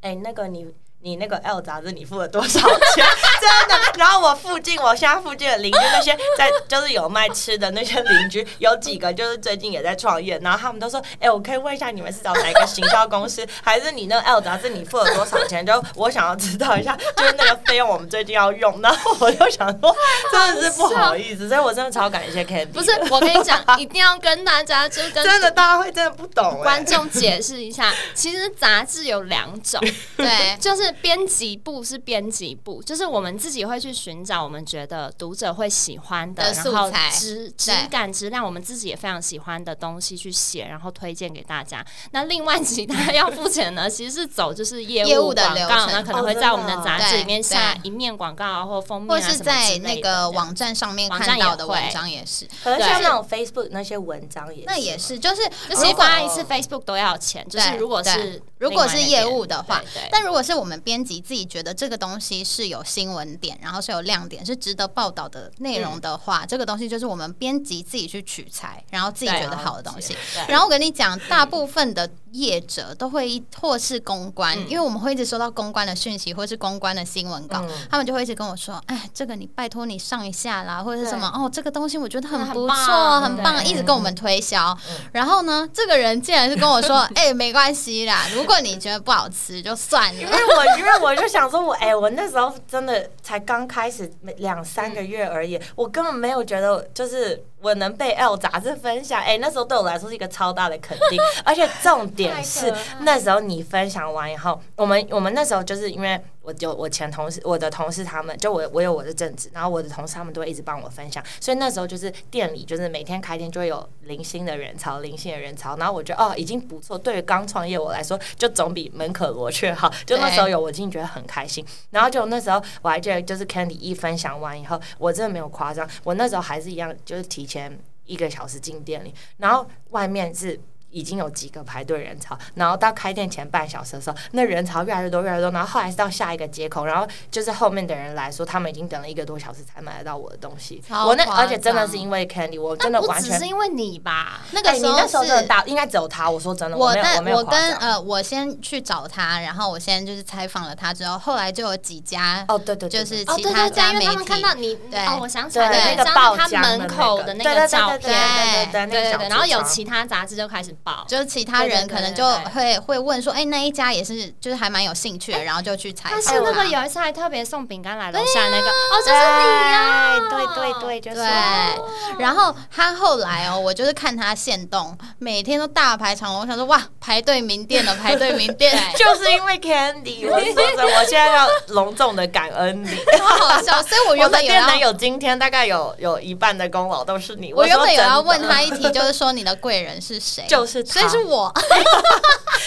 哎、那个你你那个 L 杂志你付了多少钱？真的。然后我附近，我现在附近的邻居那些在就是有卖吃的那些邻居，有几个就是最近也在创业，然后他们都说：“哎，我可以问一下你们是找哪一个行销公司，还是你那个 L 杂志你付了多少钱？就我想要知道一下，就是那个费用我们最近要用。”然后我就想说，真的是不好意思，所以我真的超感谢 Candy。不是，我跟你讲，一定要跟大家就跟 真的大家会真的不懂观众解释一下，其实杂志有两种，对，就是编辑部是编辑部，就是我们自己会去寻找我们觉得读者会喜欢的，的然后素材质质感质量我们自己也非常喜欢的东西去写，然后推荐给大家。那另外其他要付钱呢，其实是走就是业业务的广告，流程那可能哦会在我们的杂志里面对下一面广告啊，或封面或是在那个网站上面网站也看到的文章也是，可能像那种 Facebook 那些文章也那也是，就是就其实如果发一次 Facebook 都要钱，就是如果是如果是业务的话但如果是我们编辑自己觉得这个东西是有新闻点，然后是有亮点，是值得报道的内容的话，这个东西就是我们编辑自己去取材，然后自己觉得好的东西。然后我跟你讲，大部分的业者都会一或是公关，嗯。因为我们会一直收到公关的讯息，或是公关的新闻稿，嗯。他们就会一直跟我说：“哎，这个你拜托你上一下啦，或者是什么哦，这个东西我觉得很不错，很棒，对。一直跟我们推销。嗯。然后呢，这个人竟然是跟我说：“哎，没关系啦，如果你觉得不好吃就算了。因为我因为我就想说我，哎、我那时候真的才刚开始两三个月而已，我根本没有觉得就是我能被 L 杂志分享，哎、那时候对我来说是一个超大的肯定，而且重点是那时候你分享完以后，我们我们那时候就是因为我就我前同事，我的同事他们就我我有我的正职，然后我的同事他们都会一直帮我分享，所以那时候就是店里就是每天开店就会有零星的人潮，零星的人潮，然后我觉得哦已经不错，对于刚创业我来说就总比门可罗雀好，就那时候有我进觉得很开心，然后就那时候我还记得就是 Candy 一分享完以后，我真的没有夸张，我那时候还是一样就是提前一个小时进店里，然后外面是。已经有几个排队人潮，然后到开店前半小时的时候，那人潮越来越多，越来越多，然后后来是到下一个街口，然后就是后面的人来说，他们已经等了一个多小时才买得到我的东西。我那而且真的是因为 Candy，我真的不完全只是因为你吧？哎，那个时候你那时候真的是大，应该只有他。我说真的，没有，我但我。跟呃，我先去找他，然后我先就是采访了他之后，后来就有几家哦，对对，对就是哦，其他对对对，因为他们家媒体看到你，对哦，我想起来了，那个张爆浆他门口的那对对对个照片，对对对，然后有其他杂志就开始报，就是其他人可能就会会问说，哎、那一家也是，就是还蛮有兴趣的，然后就去采访。但是那个有一次还特别送饼干来楼下那个，哦，就是你呀，对对对，就是对然后他后来哦，我就是看他现动，每天都大排长龙，我想说哇，排队名店了，排队名店，就是因为 Candy，我说真的，我现在要隆重的感恩你。超好笑。所以我原本有要店能有今天，大概有有一半的功劳都是你。我原本有要问他一题，就是说你的贵人是谁？就是他所以是我。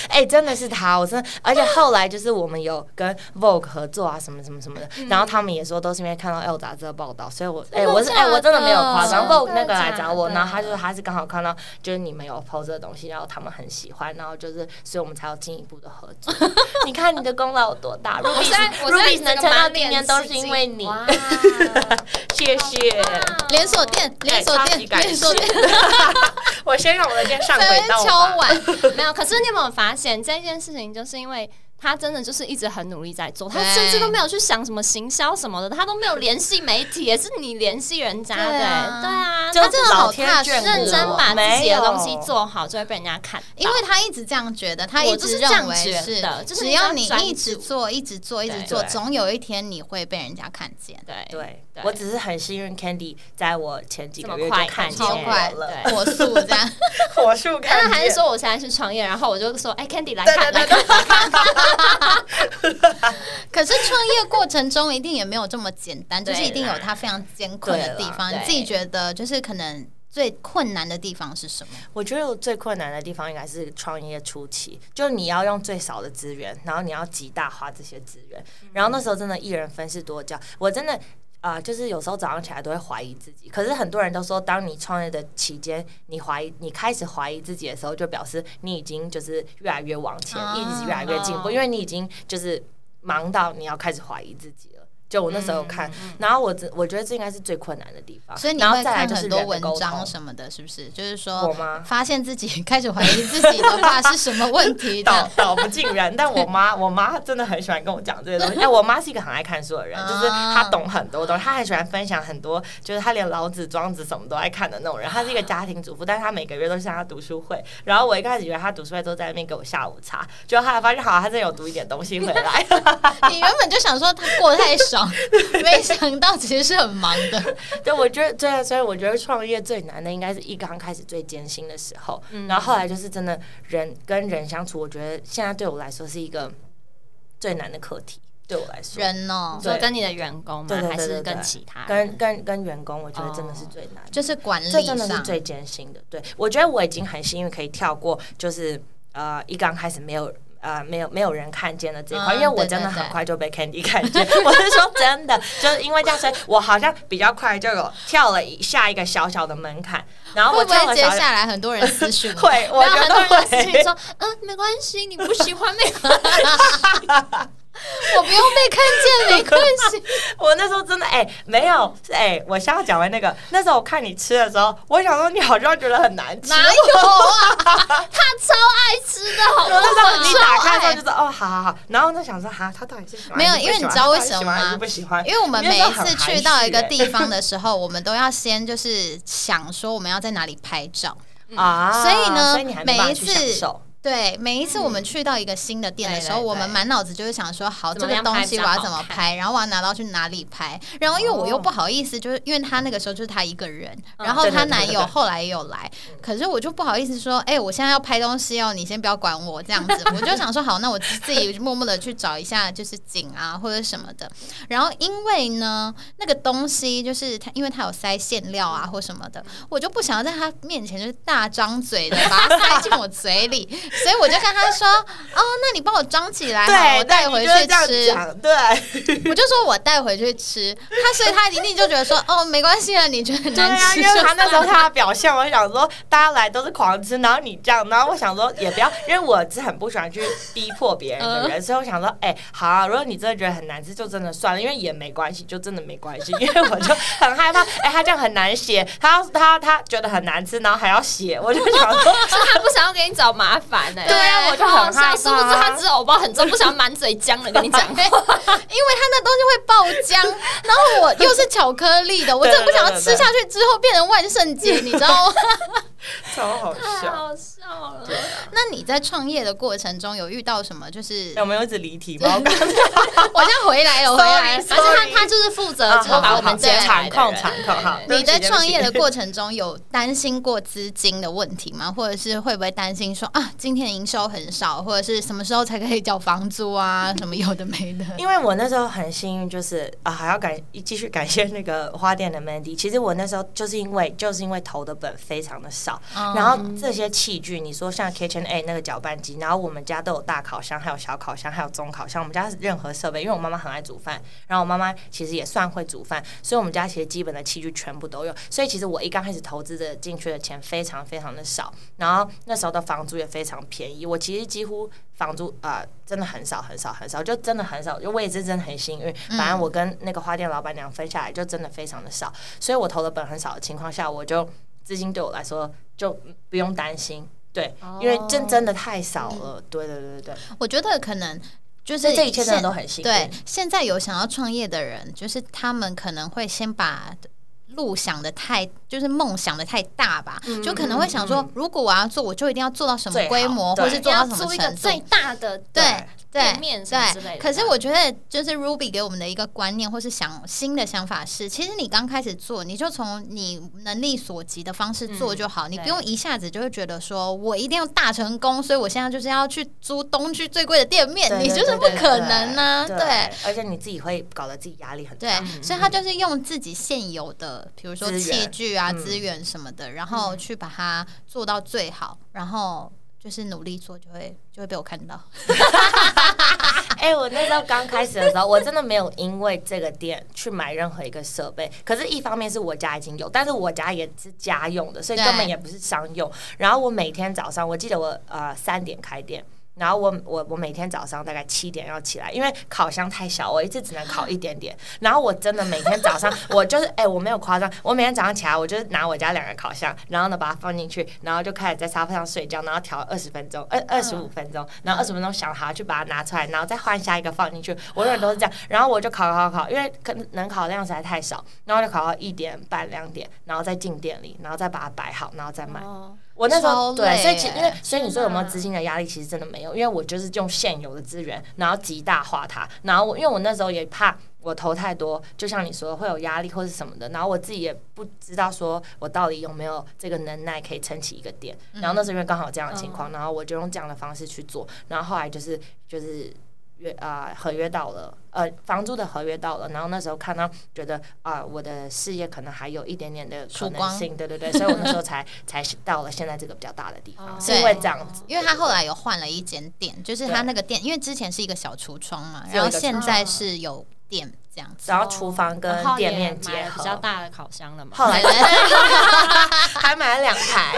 哎、真的是他，我真的，而且后来就是我们有跟 Vogue 合作啊，什么什么什么的，嗯然后他们也说都是因为看到 L 杂志的报道，所以我哎、真的我是哎、我真的没有夸张，Vogue 那个来找我，然后他就说他是刚好看到就是你们有 PO 这个东西，然后他们很喜欢，然后就是所以我们才有进一步的合作。你看你的功劳有多大我现在，Ruby 我现在 Ruby 能撑到今天都是因为你，谢谢。连锁店，连锁店，感连锁店，我先让我的店上在那边轨道吧。敲碗。没有，可是你有没有发现这件事情，就是因为他真的就是一直很努力在做，他甚至都没有去想什么行销什么的，他都没有联系媒体，也是你联系人家的，对啊。对啊，就他真的好老天踏实眷认真把自己的东西做好，就会被人家看。因为他一直这样觉得，他一直这样认为觉是得就是只要你一直做，一直做，一直做，总有一天你会被人家看见。对对。对，我只是很幸运，Candy 在我前几个月这么快。就看看见火速这样，火速看但。是还是说我现在是创业，然后我就说，哎，Candy 来对看，对对来看，可是创业过程中一定也没有这么简单，就是一定有它非常艰困的地方。你自己觉得就是可能最困难的地方是什么？我觉得我最困难的地方应该是创业初期，就你要用最少的资源，然后你要极大化这些资源，然后那时候真的一人分饰多角，我真的。啊、就是有时候早上起来都会怀疑自己。可是很多人都说，当你创业的期间，你怀疑，你开始怀疑自己的时候，就表示你已经就是越来越往前，啊一直越来越进步，因为你已经就是忙到你要开始怀疑自己了。就我那时候有看，然后我这我觉得这应该是最困难的地方。所以你会看再来就是很多文章什么的，是不是？就是我说，吗？发现自己开始怀疑自己的话是什么问题导的。导不尽然，但我妈，我妈真的很喜欢跟我讲这些东西。哎，我妈是一个很爱看书的人，就是她懂很多东西，她很喜欢分享很多，就是她连老子、庄子什么都爱看的那种人。她是一个家庭主妇，但是她每个月都上她读书会。然后我一开始以为她读书会都在那边给我下午茶，结果后来发现，好，她真的有读一点东西回来。你原本就想说她过得太爽，没想到其实是很忙的。对，我觉得对啊，所以我觉得创业最难的应该是一刚开始最艰辛的时候，然后后来就是真的人跟人相处，我觉得现在对我来说是一个最难的课题。对我来说，人哦，说跟你的员工吗？对对对还是跟其他人？跟跟跟员工，我觉得真的是最难的。就是管这理上，真的是最艰辛的。对我觉得我已经很幸运可以跳过，就是呃一刚开始没有。呃，没有没有人看见的这一块，嗯因为我真的很快就被 Candy 看见。我是说真的，就是因为这样，所以我好像比较快就有跳了一下一个小小的门槛，然后我会不会接跳了小小下来很多人私讯？会，我觉然后 很多。人私信说，嗯，没关系，你不喜欢没关系。我不用被看见，没关系。我那时候真的哎、没有是哎、我现在讲完那个，那时候我看你吃的时候，我想说你好像觉得很难吃，哪有啊？他超爱吃的，好那时候好？你打开的时候就是哦，好好好，然后我就想说哈，他到底是喜欢没有因为你知道为什么吗不喜欢，因为我们每一次去到一个地方方的时候，我们都要先就是想说我们要在哪里拍照。啊，所以呢所以每一次对，每一次我们去到一个新的店的时候，我们满脑子就是想说，好，这个东西我要怎么拍，然后我要拿到去哪里拍。然后因为我又哦不好意思，就是因为他那个时候就是他一个人，嗯然后对对对她男友后来也有来，可是我就不好意思说，哎，我现在要拍东西哦，你先不要管我这样子。我就想说，好，那我自己默默的去找一下，就是景啊或者什么的。然后因为呢，那个东西就是他，因为他有塞馅料啊或什么的，我就不想要在他面前就是大张嘴的把它塞进我嘴里，所以我就跟他说：“哦，那你帮我装起来，我带回去吃。”对，我就说我带回去吃，他所以他一定就觉得说：“哦，没关系了，你觉得很对啊，因为他那时候他的表现，我想说大家来都是狂吃，然后你这样，然后我想说也不要，因为我是很不喜欢去逼迫别人的人，所以我想说，哎、好啊，如果你真的觉得很难吃，就真的算了，因为也没关系，就真的没关系，因为我就很害怕，哎、他这样很难写，他他他觉得很难吃，然后还要写，我就想说，是他不想要给你找麻烦呢、对啊我就很害怕是不是他吃藕包很重，不想满嘴浆的跟你讲话？因为他那东西会爆浆，然后我又是巧克力的，我真的不想要吃下去之后变成万圣节，你知道吗？超好笑。太好笑了。那你在创业的过程中有遇到什么？就是有没有一直离题吗？我刚我现在回来了，回来了。Sorry，反正他他就是负责就是把我们接下场来的人控场控好。你在创业的，过程中有担心过资金的问题吗？或者是会不会担心说啊，今天的营收很少，或者是什么时候才可以缴房租啊？什么有的没的。因为我那时候很幸运，就是啊，还要感继续感谢那个花店的 Mandy。其实我那时候就是因为就是因为投的本非常的少，嗯然后这些器具，你说像 Kitchen A 那个搅拌机，然后我们家都有大烤箱，还有小烤箱，还有中烤箱。我们家任何设备，因为我妈妈很爱煮饭，然后我妈妈其实也算会煮饭，所以我们家其实基本的器具全部都有。所以其实我一刚开始投资的进去的钱非常非常的少，然后那时候的房租也非常便宜。我其实几乎房租啊、呃真的很少很少很少，就真的很少。就我也是真的很幸运，反正我跟那个花店老板娘分下来就真的非常的少，所以我投的本很少的情况下，我就资金对我来说就不用担心。对，因为真真的太少了。对对对对对，我觉得可能就是这一切真的都很幸运。对，现在有想要创业的人，就是他们可能会先把路想的太，就是梦想的太大吧，就可能会想说，如果我要做，我就一定要做到什么规模，或是做到要什么租一个程度。最大的对对店面什么之类对，的可是我觉得就是 Ruby 给我们的一个观念或是想新的想法是，其实你刚开始做，你就从你能力所及的方式做就好，你不用一下子就会觉得说我一定要大成功，所以我现在就是要去租东区最贵的店面，对你就是不可能呢、对，对。而且你自己会搞得自己压力很大对大。，所以他就是用自己现有的，比如说器具啊、嗯资源什么的，然后去把它做到最好，然后就是努力做，就会就会被我看到。哎、我那时候刚开始的时候，我真的没有因为这个店去买任何一个设备。可是，一方面是我家已经有，但是我家也是家用的，所以根本也不是商用。然后我每天早上，我记得我呃三点开店。然后我我我每天早上大概七点要起来，因为烤箱太小，我一次只能烤一点点。然后我真的每天早上，我就是哎、我没有夸张，我每天早上起来，我就是拿我家两个烤箱，然后呢把它放进去，然后就开始在沙发上睡觉，然后调二十分钟，二二十五分钟，然后二十分钟想好去把它拿出来，然后再换下一个放进去。我永远都是这样，然后我就烤烤烤，因为可能能烤的量实在太少，然后就烤到一点半两点，然后再进店里，然后再把它摆好，然后再卖。哦，我那时候对，所以其因为所以你说有没有资金的压力，其实真的没有，因为我就是用现有的资源，然后极大化它，然后我因为我那时候也怕我投太多，就像你说会有压力或是什么的，然后我自己也不知道说我到底有没有这个能耐可以撑起一个店，然后那时候因为刚好这样的情况，然后我就用这样的方式去做，然后后来就是就是。约啊、合约到了，呃，房租的合约到了，然后那时候看到觉得啊、我的事业可能还有一点点的可能性，对对对，所以我那时候才才到了现在这个比较大的地方，哦。是因为这样子。因为他后来有换了一间店，就是他那个店，因为之前是一个小橱窗嘛，然后现在是有店这样子。然后厨房跟店面结合比较，大的烤箱了嘛。后来 还买了两台，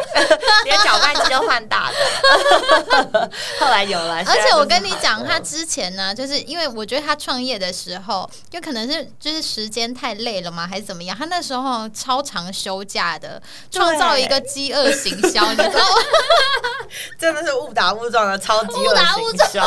连搅拌机都换大的。后来有了，而且我跟你讲，他之前呢，就是因为我觉得他创业的时候，就可能是就是时间太累了嘛，还是怎么样？他那时候超长休假的，创造一个饥饿行销，你知道吗？真的是误打误撞的超级误打误撞销，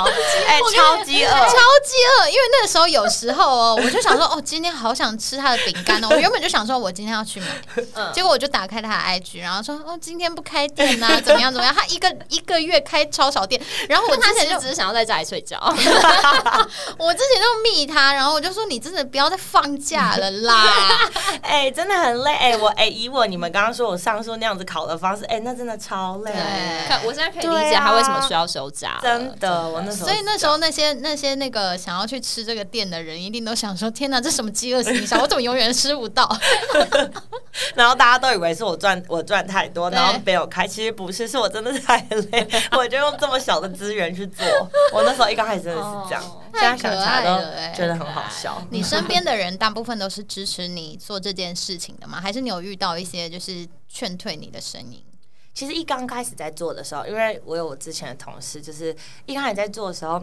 哎，超级饿，超饥饿，因为那个时候有时候哦，我就想说，哦，今天好想吃他的饼干哦。我 原本就想说，我今天要去买，嗯结果我就打开他的 IG，然后说，哦，今天不开店呐、怎么样怎么样？他一个一个月开超少店，然后我之前就只是想要在家里睡觉。我之前就密他，然后我就说，你真的不要再放假了啦。哎，真的很累。哎，我哎，以我你们刚刚说我上述那样子烤的方式，哎，那真的超累。我现在可以理解他为什么啊需要休假了。真的，我那时候所以那时候那些那些那个想要去吃这个店的人，一定都想说：天哪，这什么饥饿营销？我怎么永远吃不到？然后大家都以为是我赚我赚太多，然后没有开，其实不是，是我真的是太累，我就用这么小的资源去做。我那时候一刚开始真的是这样，哦现在想起来都觉得很好笑。你身边的人大部分都是支持你做这件事情的吗？还是你有遇到一些就是劝退你的声音？其实一刚开始在做的时候，因为我有我之前的同事，就是一开始在做的时候。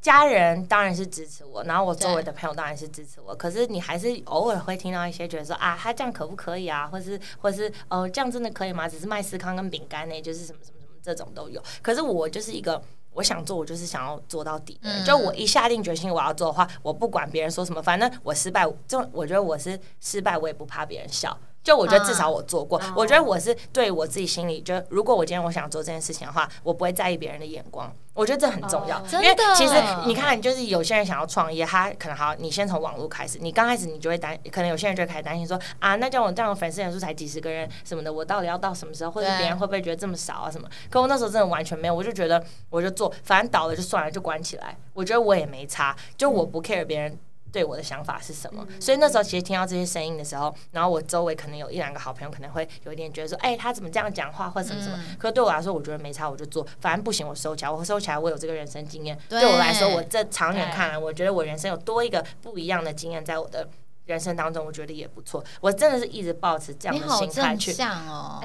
家人当然是支持我，然后我周围的朋友当然是支持我，可是你还是偶尔会听到一些觉得说啊，他这样可不可以啊，或是或是呃，这样真的可以吗？只是卖司康跟饼干呢，就是什么什么什么这种都有。可是我就是一个我想做，我就是想要做到底的就我一下定决心我要做的话，我不管别人说什么，反正我失败，就我觉得我是失败，我也不怕别人笑。就我觉得至少我做过，啊我觉得我是对我自己心里，就如果我今天我想做这件事情的话，我不会在意别人的眼光。我觉得这很重要，哦因为其实你看，就是有些人想要创业，他可能好，你先从网络开始，你刚开始你就会担，可能有些人就会开始担心说啊，那叫我这样的粉丝人数才几十个人什么的，我到底要到什么时候，或者别人会不会觉得这么少啊什么？可我那时候真的完全没有，我就觉得我就做，反正倒了就算了，就关起来。我觉得我也没差，就我不 care 别人。对我的想法是什么？所以那时候其实听到这些声音的时候，然后我周围可能有一两个好朋友可能会有一点觉得说，哎、他怎么这样讲话或者什么什么。嗯可是对我来说，我觉得没差，我就做，反正不行我收起来，我收起来我有这个人生经验。对对我来说，我这长远看来，我觉得我人生有多一个不一样的经验在我的人生当中，我觉得也不错。我真的是一直保持这样的心态去。向哦。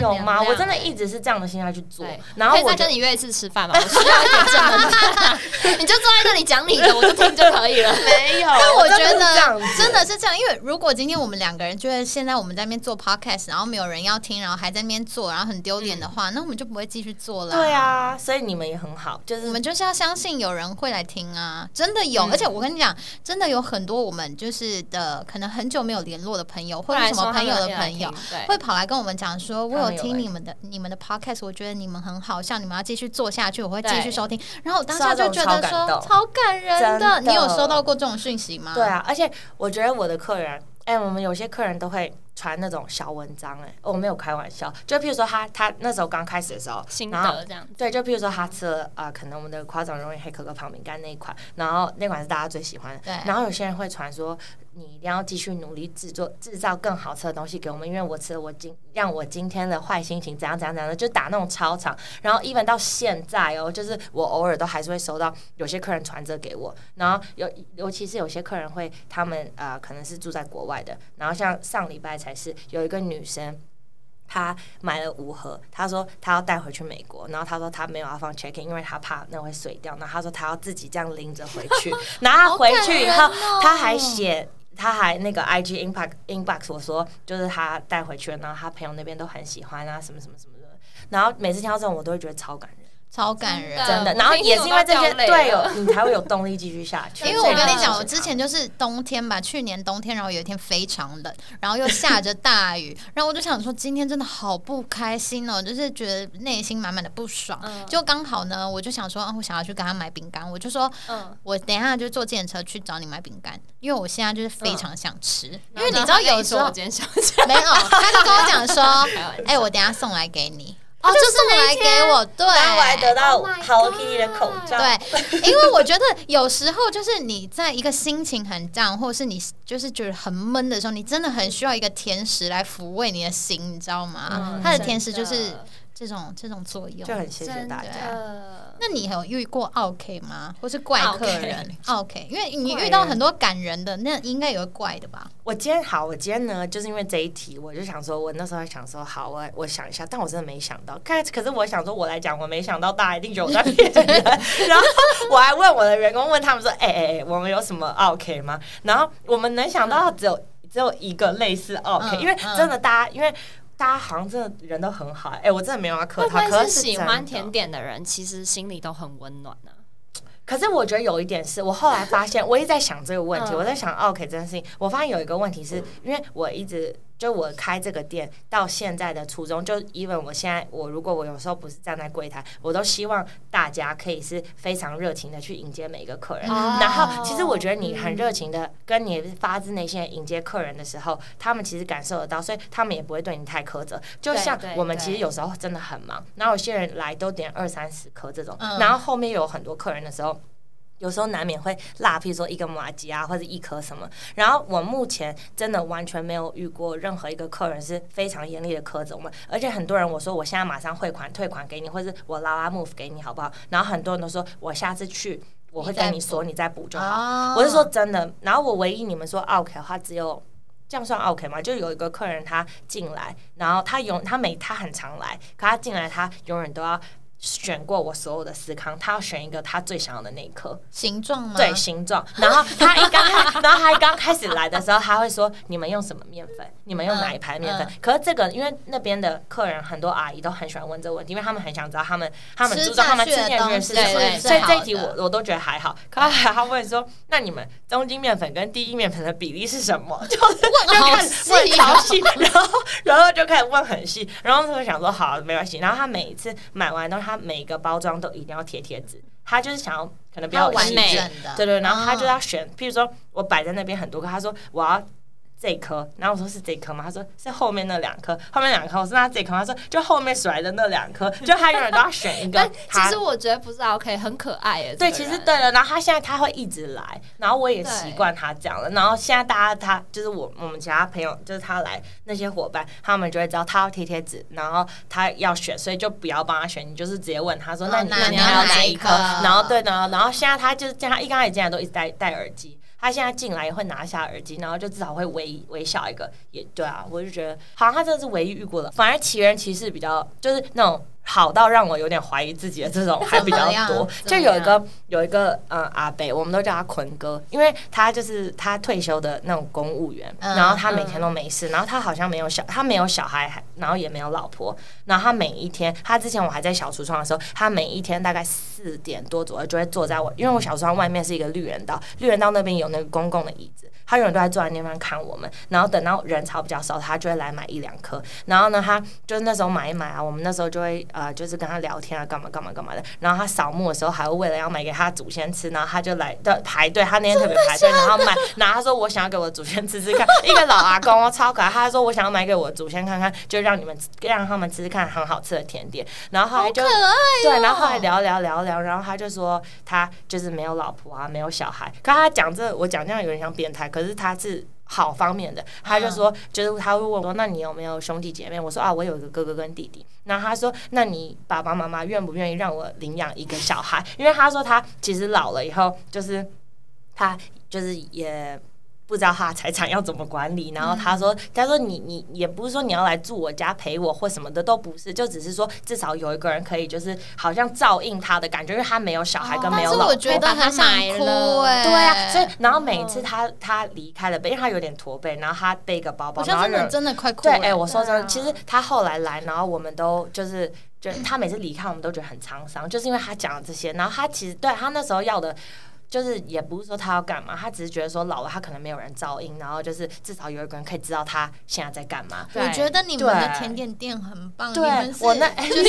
有吗？我真的一直是这样的心态去做，，然后再跟你约一次吃饭吗？我需要一点正能量，你就坐在那里讲你的，我就听就可以了。没有，但我觉得真的是这样，因为如果今天我们两个人觉得现在我们在那边做 podcast，然后没有人要听，然后还在那边做，然后很丢脸的话，那我们就不会继续做了。对，啊，所以你们也很好，就是我们就是要相信有人会来听啊，真的有，嗯而且我跟你讲，真的有很多我们就是的可能很久没有联络的朋友，或者什么朋友的朋友。会跑来跟我们讲说，我有听你们的你们的 podcast，我觉得你们很好像，你们要继续做下去，我会继续收听。然后我当下就觉得说超感人的你有收到过这种讯息吗？对啊，而且我觉得我的客人，哎、我们有些客人都会传那种小文章、哎，我没有开玩笑，就譬如说他他那时候刚开始的时候，心得这样。对，就譬如说他吃了啊、呃可能我们的夸张容易黑可可泡饼干那一款，然后那款是大家最喜欢的。对然后有些人会传说，你一定要继续努力制作制造更好吃的东西给我们，因为我吃了我今让我今天的坏心情怎样怎样怎样的，就打那种超长。然后 even 到现在哦，就是我偶尔都还是会收到有些客人传这给我，然后尤尤其是有些客人会他们呃可能是住在国外的，然后像上礼拜才是有一个女生。他买了五盒，他说他要带回去美国，然后他说他没有要放 check in，因为他怕那会碎掉。然后他说他要自己这样拎着回去，然后他回去以后好感人哦他还写。他还那个 IG inbox inbox 我说，就是他带回去了，然后他朋友那边都很喜欢啊，什么什么什么的。然后每次听到这种，我都会觉得超感人，超感人。真的。然后也是因为这些，对，了有你才会有动力继续下去。因为我跟你讲，我之前就是冬天吧，去年冬天，然后有一天非常冷，然后又下着大雨，然后我就想说，今天真的好不开心哦，就是觉得内心满满的不爽。嗯就刚好呢，我就想说，啊，我想要去跟他买饼干，我就说嗯，我等一下就坐计程车去找你买饼干，因为我现在就是非常想吃，因为你知道有时候今天想起没有，他就跟我讲说，哎、我等一下送来给你。哦就送来给我，对，然后我还得到 Oh Hello Kitty 的口罩。对，因为我觉得有时候就是你在一个心情很 down，或者是你就是觉得很闷的时候，你真的很需要一个甜食来抚慰你的心，你知道吗？嗯它的甜食就是这种这种作用就。很谢谢大家。的那你有遇过 OK 吗？或是怪客人 OK？因为你遇到很多感人的，那应该有个怪的吧？我今天好，我今天呢，就是因为这一题，我就想说，我那时候还想说，好，我我想一下，但我真的没想到。看，可是我想说，我来讲，我没想到大家一定觉得我在骗人。然后我还问我的员工，问他们说，哎哎哎，我们有什么 OK 吗？然后我们能想到只有只有一个类似 OK，、嗯因为真的大家因为。大家好像真的人都很好，哎、我真的没有要客套。可是喜欢甜点的人，其实心里都很温暖呢？可是我觉得有一点是我后来发现，我一直在想这个问题，嗯我在想 OK 这件事情，我发现有一个问题是，因为我一直就我开这个店到现在的初衷，就 even 我现在我如果我有时候不是站在柜台，我都希望大家可以是非常热情的去迎接每一个客人。哦然后，其实我觉得你很热情的跟你发自内心的迎接客人的时候，他们其实感受得到，所以他们也不会对你太苛责。就像我们其实有时候真的很忙，然后有些人来都点二三十颗这种，嗯然后后面有很多客人的时候。有时候难免会落，譬如说一个麻吉啊，或者一颗什么。然后我目前真的完全没有遇过任何一个客人是非常严厉的苛责我们，而且很多人我说我现在马上汇款退款给你，或者我拉拉 move 给你好不好？然后很多人都说我下次去我会跟你说，你再补就好。我是说真的，然后我唯一你们说 OK 的话，只有这样算 OK 吗？就有一个客人他进来，然后他永他每他很常来，可他进来他永远都要选过我所有的司康，他要选一个他最想要的那一颗。形状吗？对形状。然后他一刚开，然后他一刚开始来的时候，他会说：“你们用什么面粉？你们用哪一排面粉？”嗯可是这个，因为那边的客人很多阿姨都很喜欢问这个问题，因为他们很想知道他们他们吃注重他们吃下去的进去的东西是什么。所以这一题我我都觉得还好。可后来他问说：“那你们中筋面粉跟低筋面粉的比例是什么？” 就是就好开始问细哦超细，然后然后就开始问很细，然后他就想说：“好，没关系。”然后他每一次买完东西，他每个包装都一定要贴贴纸，他就是想要可能比较完有细致。整的，对对，然后他就哦。要选，譬如说我摆在那边很多个，他说我要这一颗，然后我说是这一颗吗？他说是后面那两颗，后面两颗，我说那这一颗，他说就后面甩的那两颗，就他永远都要选一个 但其他实我觉得不是 OK，很可爱耶。对，其实对了，然后他现在他会一直来，然后我也对习惯他这样了。然后现在大家他就是我我们其他朋友，就是他来那些伙伴，他们就会知道他要贴贴纸，然后他要选，所以就不要帮他选，你就是直接问他说，哦那你那你要要哪一颗？然后对，然后然后现在他就是这样，他一刚开始进来都一直戴戴耳机。他现在进来也会拿下耳机，然后就至少会微微笑一个，也对啊，我就觉得好像他真的是唯一遇过的。反而奇人骑士比较就是那种好到让我有点怀疑自己的这种还比较多。就有一个有一个嗯阿北，我们都叫他坤哥，因为他就是他退休的那种公务员，嗯然后他每天都没事，然后他好像没有小，他没有小孩，还然后也没有老婆，然后他每一天，他之前我还在小橱窗的时候，他每一天大概四点多左右就会坐在我，因为我小橱窗外面是一个绿人道，绿人道那边有那个公共的椅子。他永远都在坐在那边看我们，然后等到人潮比较少，他就会来买一两颗。然后呢，他就是那时候买一买啊，我们那时候就会呃，就是跟他聊天啊，干嘛干嘛干嘛的。然后他扫墓的时候，还会为了要买给他祖先吃，然后他就来的排队，他那天特别排队，然后买，然后他说我想要给我祖先吃吃看，一个老阿公哦，超可爱。他说我想要买给我祖先看看，就让你们让他们吃吃看很好吃的甜点。然后后来就对，然后后来聊聊聊聊，然后他就说他就是没有老婆啊，没有小孩。可他讲这，我讲这样有点像变态，可是他是。好方面的，他就说，就是他会问我说，那你有没有兄弟姐妹？我说啊，我有一个哥哥跟弟弟。然后他说，那你爸爸妈妈愿不愿意让我领养一个小孩？因为他说他其实老了以后，就是他就是也不知道他的财产要怎么管理，然后他说：“他说你你也不是说你要来住我家陪我或什么的，都不是，就只是说至少有一个人可以就是好像照应他的感觉，因为他没有小孩跟没有老婆。”我觉得很想哭哎，对啊，所以然后每次他他离开了，因为他有点驼背，然后他背个包包，然后真的真的快哭。对，哎，我说真的，其实他后来来，然后我们都就是就他每次离开，我们都觉得很沧桑，就是因为他讲了这些，然后他其实对他那时候要的。就是也不是说他要干嘛，他只是觉得说老了他可能没有人照应，然后就是至少有一个人可以知道他现在在干嘛。我觉得你们的甜点店很棒，对，我那就是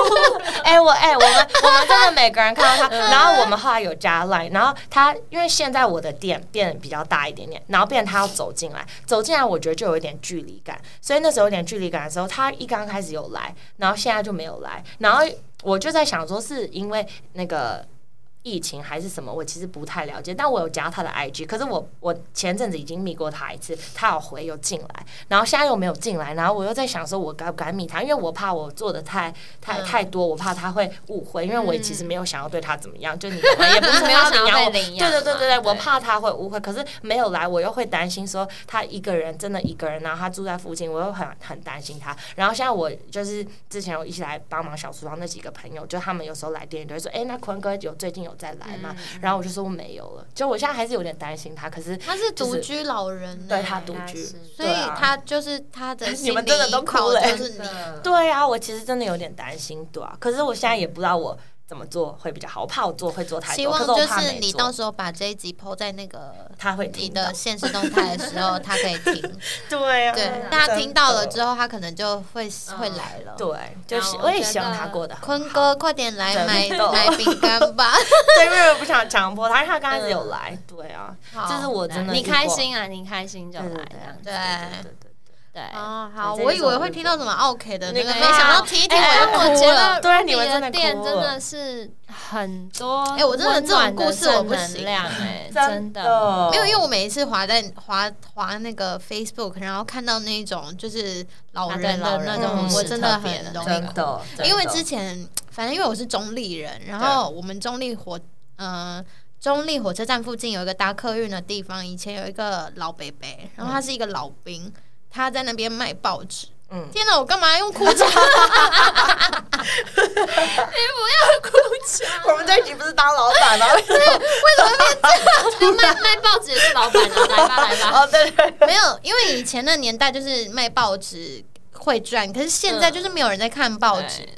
哎我哎我们我们真的每个人看到他，然后我们后来有加 line，然后他因为现在我的店变比较大一点点，然后变他要走进来，走进来我觉得就有一点距离感，所以那时候有点距离感的时候，他一刚开始有来，然后现在就没有来，然后我就在想说是因为那个。疫情还是什么，我其实不太了解，但我有加他的 IG，可是我我前阵子已经密过他一次，他有回又进来，然后现在又没有进来，然后我又在想说，我敢不敢密他，因为我怕我做的太太太多，我怕他会误会，因为我其实没有想要对他怎么样，就你也不是没有想要领养，对对对对对，我怕他会误会，可是没有来，我又会担心说他一个人真的一个人，然后他住在附近，我又很很担心他，然后现在我就是之前我一起来帮忙小厨房那几个朋友，就他们有时候来店里都会说，哎，那坤哥有最近有。再来嘛，然后我就说我没有了，就我现在还是有点担心他，可是他是独居老人，对他独居，所以他就是他的 你们真的都哭了，就是你，对啊，我其实真的有点担心，对啊，可是我现在也不知道我。怎么做会比较好？我怕我做会做太多。希望就是你到时候把这一集抛在那个他会你的现实动态的时候，他可以听。对啊，对，大家听到了之后，他可能就会会来了。对，就是我也希望他过得坤哥快点来买买饼干吧。对，因为我不想强迫他，因为他刚开始有来。对啊，就是我真的你开心啊，你开心就来。对对对。对。哦，好，我以为会听到什么 OK 的那个，没想到提提我我觉得对你们真的店真的是很多，哎，我真的这种故事我不行，哎，真的。没有，因为我每一次滑在滑滑那个 Facebook，然后看到那种就是老人的那种，我真的很容易哭，因为之前反正因为我是中立人，然后我们中立火嗯中立火车站附近有一个搭客运的地方，以前有一个老伯伯，然后他是一个老兵。他在那边卖报纸。嗯，天哪，我干嘛用哭腔？你不要哭腔。我们在一起不是当老板吗？为什么变这样？卖卖报纸也是老板啊，来吧来吧。哦，对对，没有，因为以前的年代就是卖报纸会赚，可是现在就是没有人在看报纸。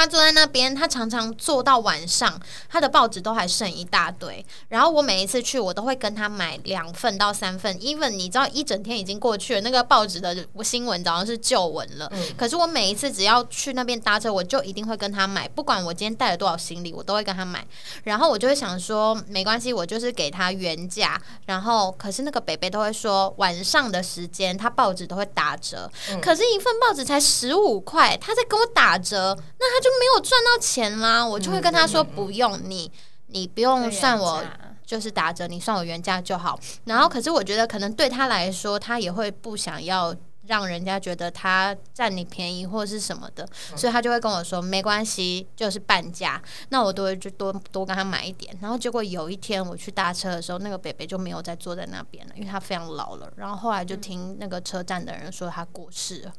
他坐在那边，他常常坐到晚上，他的报纸都还剩一大堆。然后我每一次去，我都会跟他买两份到三份。even 你知道，一整天已经过去了，那个报纸的新闻早上是旧闻了。可是我每一次只要去那边搭车，我就一定会跟他买，不管我今天带了多少行李，我都会跟他买。然后我就会想说，没关系，我就是给他原价。然后可是那个北北都会说，晚上的时间他报纸都会打折。可是，一份报纸才十五块，他在跟我打折，那他就。没有赚到钱啦，我就会跟他说不用你，你不用算我，就是打折，你算我原价就好。然后，可是我觉得可能对他来说，他也会不想要让人家觉得他占你便宜或者是什么的，所以他就会跟我说没关系，就是半价。那我都会就多多跟他买一点。然后结果有一天我去搭车的时候，那个北北就没有再坐在那边了，因为他非常老了。然后后来就听那个车站的人说他过世了，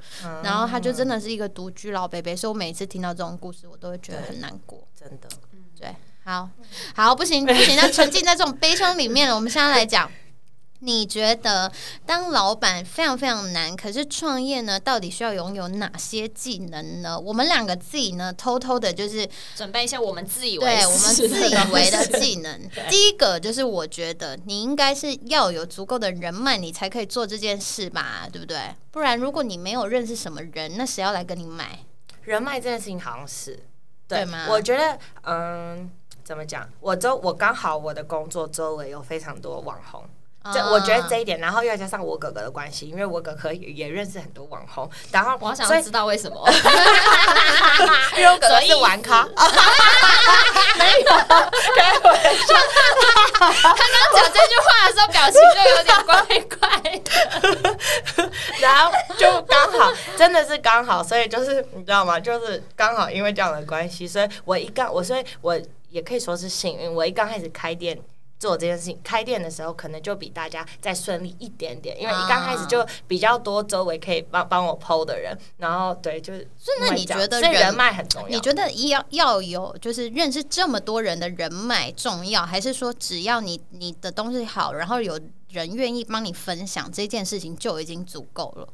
然后他就真的是一个独居老北北。所以我每次听到这种故事，我都会觉得很难过。真的，对，好好不行不行，那沉浸在这种悲伤里面了。我们现在来讲。你觉得当老板非常非常难，可是创业呢，到底需要拥有哪些技能呢？我们两个自己呢，偷偷的就是准备一下我们自以为对我们自以为的技能。第一个就是我觉得你应该是要有足够的人脉，你才可以做这件事吧，对不对？不然如果你没有认识什么人，那谁要来跟你买？人脉这件事情好像是对吗？我觉得，嗯，怎么讲？我周我刚好我的工作周围有非常多网红。这我觉得这一点，然后又加上我哥哥的关系，因为我哥哥也认识很多网红，然后我想要知道为什么，因为我哥哥是玩咖，没有开玩笑。他刚讲这句话的时候，表情就有点怪怪的，然后就刚好，真的是刚好，所以就是你知道吗？就是刚好因为这样的关系，所以我一刚我所以我也可以说是幸运，我一刚开始开店。做这件事情，开店的时候可能就比大家再顺利一点点，因为一刚开始就比较多周围可以帮帮我 PO 的人，然后对，就是所以那你觉得人所以人脉很重要？你觉得要要有就是认识这么多人的人脉重要，还是说只要你你的东西好，然后有人愿意帮你分享这件事情就已经足够了？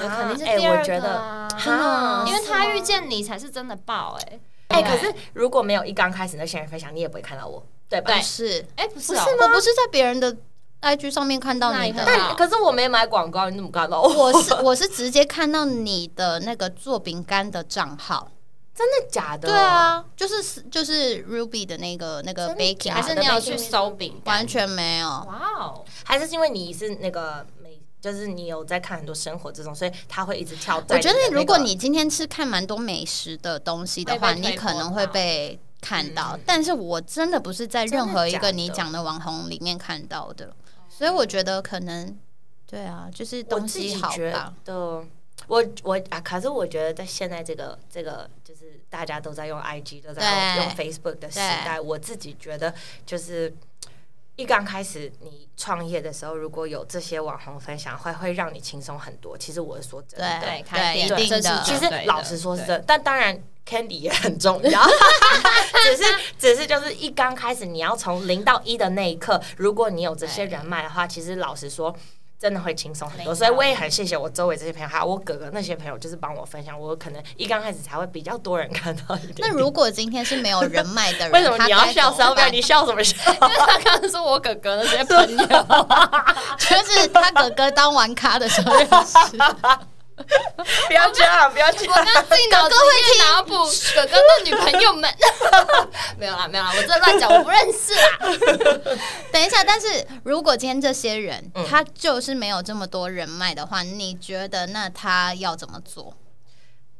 我肯定是哎第二我觉得个啊真的吗因为他遇见你才是真的爆哎、哎、对。可是如果没有一刚开始那些人分享，你也不会看到我，对不是，哎、不是哦、我不是在别人的 IG 上面看到你的但可是我没买广告，你怎么看到我？我是 我是直接看到你的那个做饼干的账号，真的假的？对，啊，就是就是 Ruby 的那个那个 baking，还是你有去搜饼干？完全没有。哇哦！还是因为你是那个美，就是你有在看很多生活这种，所以他会一直跳在我觉。得如果你今天是看蛮多美食的东西的话，你可能会被看到嗯。但是我真的不是在任何一个你讲的网红里面看到的，所以我觉得可能对啊，就是东西好吧。得，我我啊，可是我觉得在现在这个这个就是大家都在用 IG，都在对用 Facebook 的时代，我自己觉得就是。一刚开始你创业的时候，如果有这些网红分享，会会让你轻松很多。其实我是说真的，对开店一定的。其实老实说是真的，但当然 Candy 也很重要，只是只是就是一刚开始你要从零到一的那一刻，如果你有这些人脉的话，其实老实说。真的会轻松很多，所以我也很谢谢我周围这些朋友，还有我哥哥那些朋友，就是帮我分享。我可能一刚开始才会比较多人看到一点点。那如果今天是没有人脉的人，为什么你要笑烧表？你笑什么笑？因 为他刚刚说我哥哥那些朋友，就是他哥哥当玩咖的时候认识。不要这样，不要这样。我刚自己脑子里面脑补哥哥的女朋友们，没有啦，没有啦，我这乱讲，我不认识啦。等一下，但是如果今天这些人、嗯他就是没有这么多人脉的话，你觉得那他要怎么做？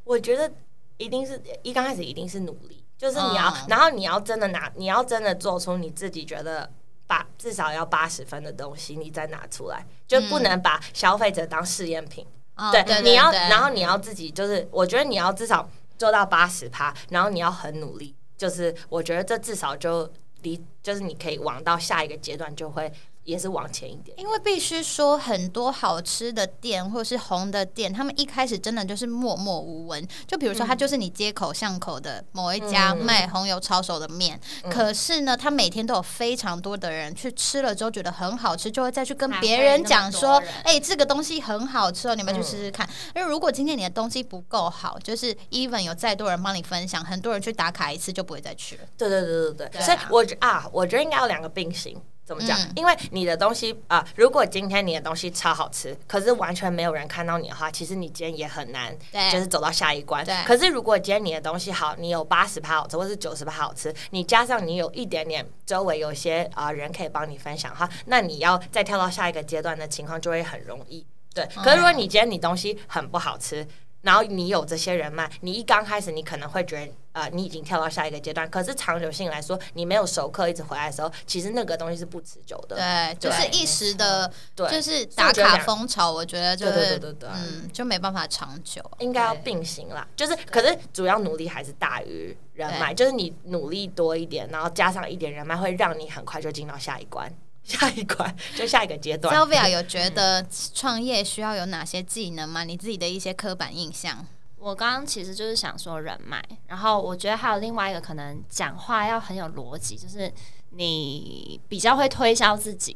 我觉得一定是一刚开始一定是努力，就是你要，嗯然后你要真的拿，你要真的做出你自己觉得八至少要八十分的东西，你再拿出来，就不能把消费者当试验品。对，哦对，你要，然后你要自己就是，我觉得你要至少做到八十趴，然后你要很努力，就是我觉得这至少就离，就是你可以往到下一个阶段，就会也是往前一点。因为必须说，很多好吃的店或是红的店，他们一开始真的就是默默无闻。就比如说，它就是你街口巷口的某一家嗯卖红油抄手的面，可是呢，他每天都有非常多的人去吃了之后觉得很好吃，就会再去跟别人讲说人：“哎、这个东西很好吃哦，你们去嗯试试看。因为如果今天你的东西不够好，就是 even 有再多人帮你分享，很多人去打卡一次就不会再去了。对对对对对，所以我觉啊，我觉得应该有两个并行。怎么讲？嗯因为你的东西啊、如果今天你的东西超好吃，可是完全没有人看到你的话，其实你今天也很难，对就是走到下一关对。可是如果今天你的东西好，你有八十趴好吃，或是九十趴好吃，你加上你有一点点周围有些啊、人可以帮你分享的话，那你要再跳到下一个阶段的情况就会很容易。对，可是如果你今天你东西很不好吃，然后你有这些人脉，你一刚开始你可能会觉得，呃，你已经跳到下一个阶段。可是长久性来说，你没有熟客一直回来的时候，其实那个东西是不持久的。对，就是一时的，对，就是打卡风潮，我觉得就对对对嗯，就没办法长久。应该要并行啦。就是，可是主要努力还是大于人脉，就是你努力多一点，然后加上一点人脉，会让你很快就进到下一关。下一关 就下一个阶段。Sylvia 有觉得创业需要有哪些技能吗？你自己的一些刻板印象？我刚刚其实就是想说人脉，然后我觉得还有另外一个可能讲话要很有逻辑，就是你比较会推销自己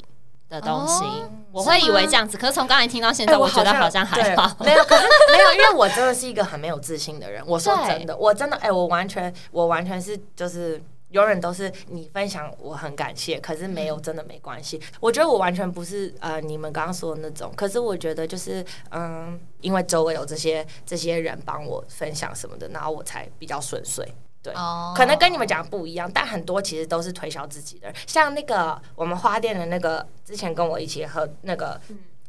的东西。哦我会以为这样子，可是从刚才听到现在，哎我觉得好像还对好。没有，可是没有，因为我真的是一个很没有自信的人。我说真的，我真的，哎、我完全，我完全是就是。永远都是你分享，我很感谢，可是没有真的没关系。我觉得我完全不是呃你们刚刚说的那种，可是我觉得就是嗯，因为周围有这些这些人帮我分享什么的，然后我才比较顺遂。对，哦可能跟你们讲的不一样，但很多其实都是推销自己的。像那个我们花店的那个，之前跟我一起喝那个。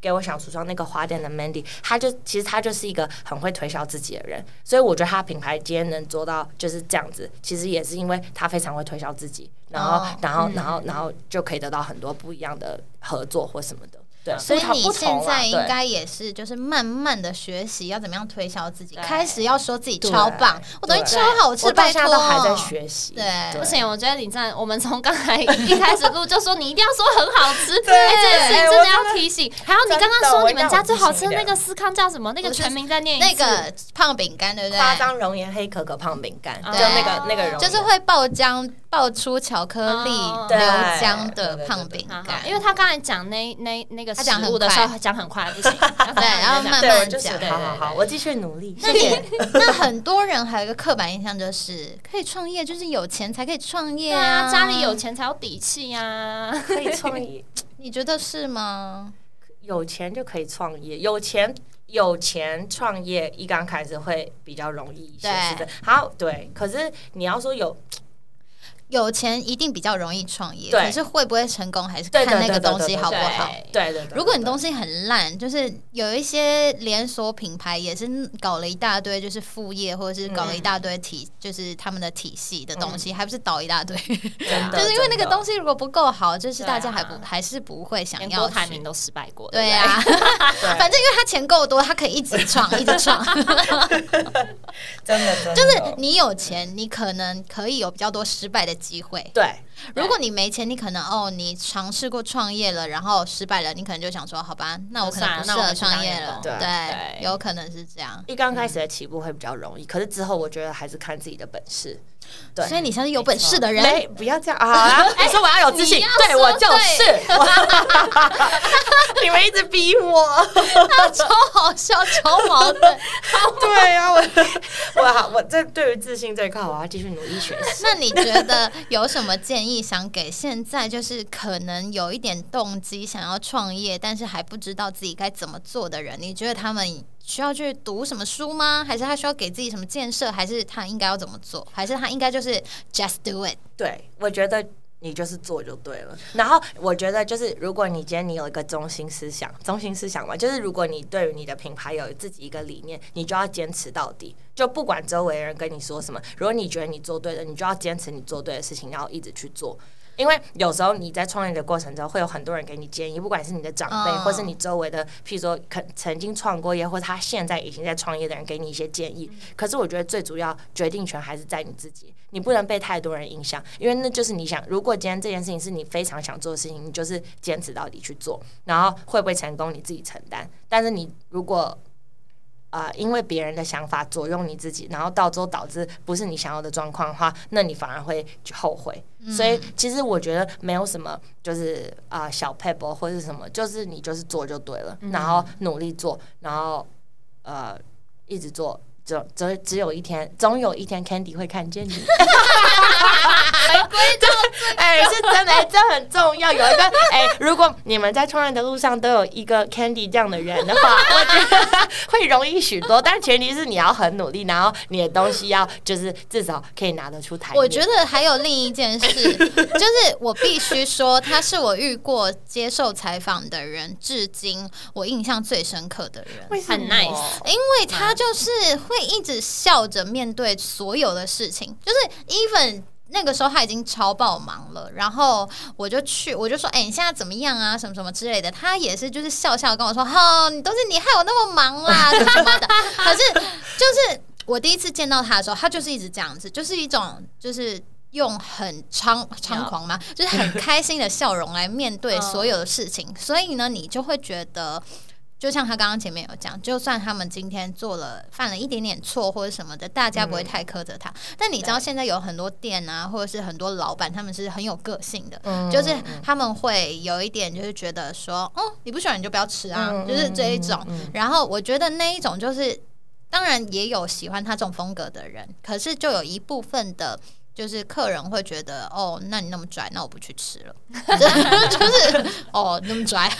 给我想橱窗那个花店的 Mandy，他就其实他就是一个很会推销自己的人，所以我觉得他品牌今天能做到就是这样子，其实也是因为他非常会推销自己，然后、哦然后然后然后就可以得到很多不一样的合作或什么的。对，所以你现在应该也是，就是慢慢的学习要怎么样推销自己，开始要说自己超棒，我东西对超好吃，拜托。都还在学习。对不行，我觉得你在，我们从刚才一开始录就说你一定要说很好吃，对哎这件事情真的要提醒。还有你刚刚说你们家最好吃的那个司康叫什么？那个全名在念。那个胖饼干，对不对？夸张熔岩黑可可胖饼干，就那个那个熔，就是会爆浆、爆出巧克力哦流浆的胖饼干，因为他刚才讲那那那个食他讲很物的时候快讲很快，不行。对然后慢，慢我就是讲好好好，我继续努力。那。你那很多人还有一个刻板印象，就是可以创业，就是有钱才可以创业对啊，家里有，钱才有底气呀。可以创业，你觉得是吗？有钱就可以创业，有钱有钱创业一刚开始会比较容易一些，对是的。好，对，可是你要说有，有钱一定比较容易创业，可是会不会成功还是看那个东西好不好。对对对，如果你东西很烂，就是有一些连锁品牌也是搞了一大堆，就是副业或者是搞了一大堆体，就是他们的体系的东西，还不是倒一大堆，就是因为那个东西，如果不够好，就是大家还不还是不会想要去。郭台铭都失败过，对呀、反正因为他钱够多，他可以一直创，一直创。真的真的。就是你有钱，你可能可以有比较多失败的机会。对如果你没钱，你可能哦，你尝试过创业了，然后失败了，你可能就想说，好吧，那我可能不适合创业了。对对，有可能是这样。一刚开始的起步会比较容易，可是之后我觉得还是看自己的本事。对，所以你像是有本事的人，没不要这样啊！你说我要有自信，对我就是。你们一直逼我。超好笑，超矛盾。对啊，我 我好，我这对于自信这一块，我要继续努力学习。那你觉得有什么建议想给现在就是可能有一点动机想要创业，但是还不知道自己该怎么做的人？你觉得他们需要去读什么书吗？还是他需要给自己什么建设？还是他应该要怎么做？还是他应该就是 just do it？对，我觉得你就是做就对了。然后我觉得就是，如果你今天你有一个中心思想，中心思想嘛，就是如果你对于你的品牌有自己一个理念，你就要坚持到底。就不管周围人跟你说什么，如果你觉得你做对了，你就要坚持你做对的事情，然后一直去做。因为有时候你在创业的过程中，会有很多人给你建议，不管是你的长辈，嗯或是你周围的，譬如说肯曾经创过业，或他现在已经在创业的人给你一些建议。可是我觉得最主要决定权还是在你自己，你不能被太多人影响，因为那就是你想。如果今天这件事情是你非常想做的事情，你就是坚持到底去做，然后会不会成功你自己承担。但是你如果啊、因为别人的想法左右你自己，然后到最后导致不是你想要的状况的话，那你反而会后悔。所以其实我觉得没有什么就是啊、小 pebble 或是什么，就是你就是做就对了，然后努力做，然后呃一直做。只只只有一天，总有一天 Candy 会看见你。哎、是真的，哎、这很重要。有一个哎、如果你们在创业的路上都有一个 Candy 这样的人的话，我觉得 会容易许多。但前提是你要很努力，然后你的东西要就是至少可以拿得出台。我觉得还有另一件事，就是我必须说，他是我遇过接受采访的人，至今我印象最深刻的人。为什么很 nice 因为他就是会会一直笑着面对所有的事情，就是 even 那个时候他已经超爆忙了，然后我就去，我就说，哎、你现在怎么样啊？什么什么之类的。他也是就是笑笑跟我说，哈，你都是你害我那么忙啦，什么什么的。可是就是我第一次见到他的时候，他就是一直这样子，就是一种就是。用很猖猖狂嘛，就是很开心的笑容来面对所有的事情，所以呢，你就会觉得就像他刚刚前面有讲，就算他们今天做了犯了一点点错或者什么的，大家不会太苛责他。但你知道现在有很多店啊，或者是很多老板，他们是很有个性的，嗯就是他们会有一点就是觉得说，哦，你不喜欢你就不要吃啊，嗯就是这一种。然后我觉得那一种就是，当然也有喜欢他这种风格的人，可是就有一部分的。就是客人会觉得哦，那你那么拽，那我不去吃了。就是哦，那么拽。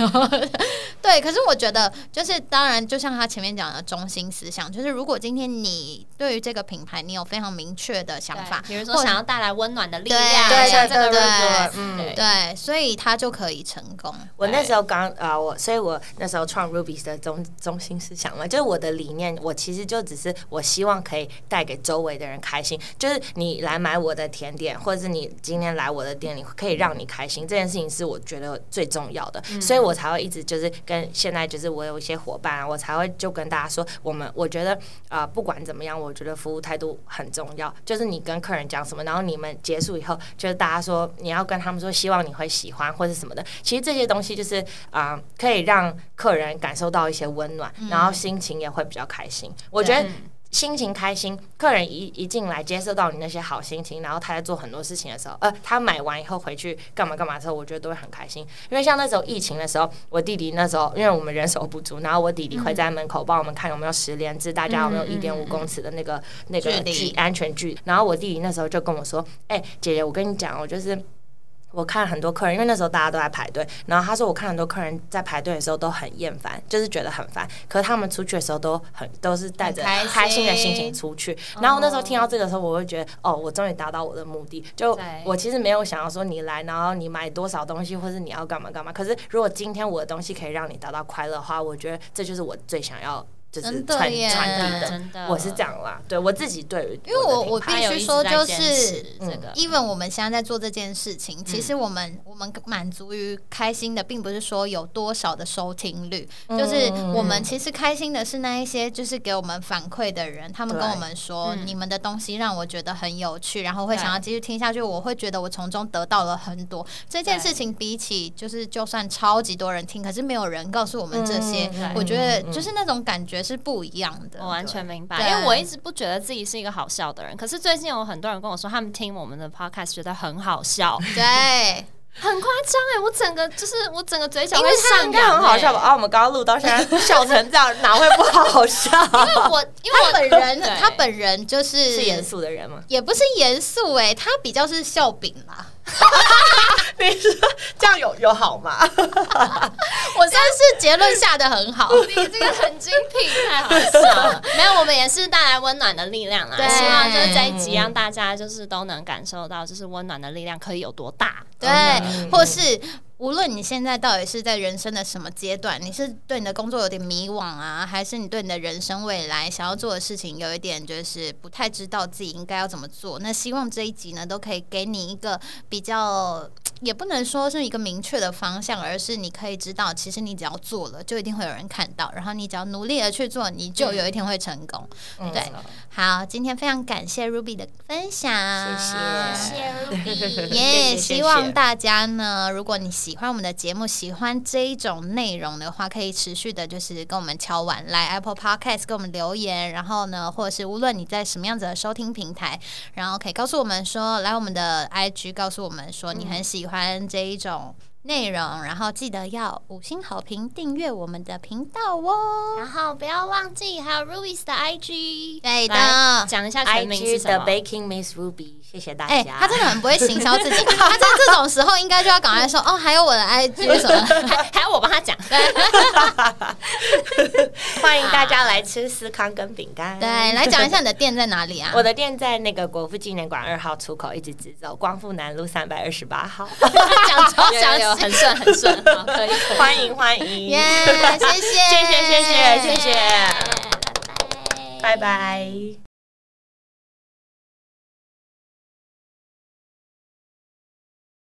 对，可是我觉得，就是当然，就像他前面讲的中心思想，就是如果今天你对于这个品牌你有非常明确的想法，比如说想要带来温暖的力量，对对对对嗯对对，所以他就可以成功。我那时候刚啊、我所以我那时候创 Ruby 的中中心思想嘛，就是我的理念，我其实就只是我希望可以带给周围的人开心，就是你来买我我的甜点，或者是你今天来我的店里，可以让你开心，这件事情是我觉得最重要的，所以我才会一直就是跟现在就是我有一些伙伴啊，我才会就跟大家说，我们我觉得啊、不管怎么样，我觉得服务态度很重要，就是你跟客人讲什么，然后你们结束以后，就是大家说你要跟他们说，希望你会喜欢或者什么的，其实这些东西就是啊、可以让客人感受到一些温暖，然后心情也会比较开心。我觉得心情开心，客人一一进来接受到你那些好心情，然后他在做很多事情的时候，呃，他买完以后回去干嘛干嘛的时候，我觉得都会很开心。因为像那时候疫情的时候，我弟弟那时候因为我们人手不足，然后我弟弟会在门口帮我们看有没有十连制，大家有没有一点五公尺的那个那个距安全距。然后我弟弟那时候就跟我说：“哎、姐姐，我跟你讲，我就是。”我看很多客人，因为那时候大家都在排队，然后他说我看很多客人在排队的时候都很厌烦，就是觉得很烦。可是他们出去的时候都很都是带着开心的心情出去。然后那时候听到这个时候，我会觉得哦，我终于达到我的目的。就我其实没有想要说你来，然后你买多少东西，或是你要干嘛干嘛。可是如果今天我的东西可以让你达到快乐的话，我觉得这就是我最想要就是真的传耶传递的。真的，我是这样啦，对我自己对于因为我我必须说，就是这个，even 我们现在在做这件事情，嗯其实我们我们满足于开心的，并不是说有多少的收听率，嗯就是我们其实开心的是那一些就是给我们反馈的人，他们跟我们说嗯你们的东西让我觉得很有趣，然后会想要继续听下去，我会觉得我从中得到了很多。这件事情比起就是就算超级多人听，可是没有人告诉我们这些嗯，我觉得嗯就是那种感觉是不一样的。我完全明白，因为我一直不觉得自己是一个好笑的人，可是最近有很多人跟我说，他们听我们的 podcast 觉得很好笑，对。很夸张哎！我整个就是我整个嘴角会因为他应该上扬、欸，很好笑吧？啊，我们刚刚录到现在笑成这样，哪会不好笑？我 因为我本人他本人就是是严肃的人吗？也不是严肃哎，他比较是笑柄啦。你说这样有有好吗？我算是结论下的很好，你这个很精辟，太好笑了。没有，我们也是带来温暖的力量啦。对希望就是这一集让大家就是都能感受到，就是温暖的力量可以有多大。对，或是。无论你现在到底是在人生的什么阶段，你是对你的工作有点迷惘啊，还是你对你的人生未来想要做的事情有一点就是不太知道自己应该要怎么做，那希望这一集呢都可以给你一个比较，也不能说是一个明确的方向，而是你可以知道，其实你只要做了，就一定会有人看到，然后你只要努力的去做，你就有一天会成功。对，好，今天非常感谢 Ruby 的分享，谢谢。Ruby，耶谢谢希望大家呢，如果你喜欢我们的节目，喜欢这一种内容的话，可以持续的，就是跟我们敲完，来 Apple Podcast 给我们留言，然后呢，或者是无论你在什么样子的收听平台，然后可以告诉我们说，来我们的 IG 告诉我们说你很喜喜欢这一种。内容，然后记得要五星好评，订阅我们的频道哦。然后不要忘记还有 Ruby's 的 IG，对的讲一下全名是 IG 的？Baking Miss Ruby，谢谢大哎、家。他真的很不会行销自己，他在这种时候应该就要赶快说哦，还有我的 IG 什么。还还要我帮他讲？欢迎大家来吃司康跟饼干。对，来讲一下你的店在哪里啊？我的店在那个国父纪念馆二号出口，一直直走，光复南路三百二十八号。讲超有有详细，很顺很顺，好，可以。欢迎欢迎，耶谢谢，谢谢谢谢谢谢，拜拜，拜拜。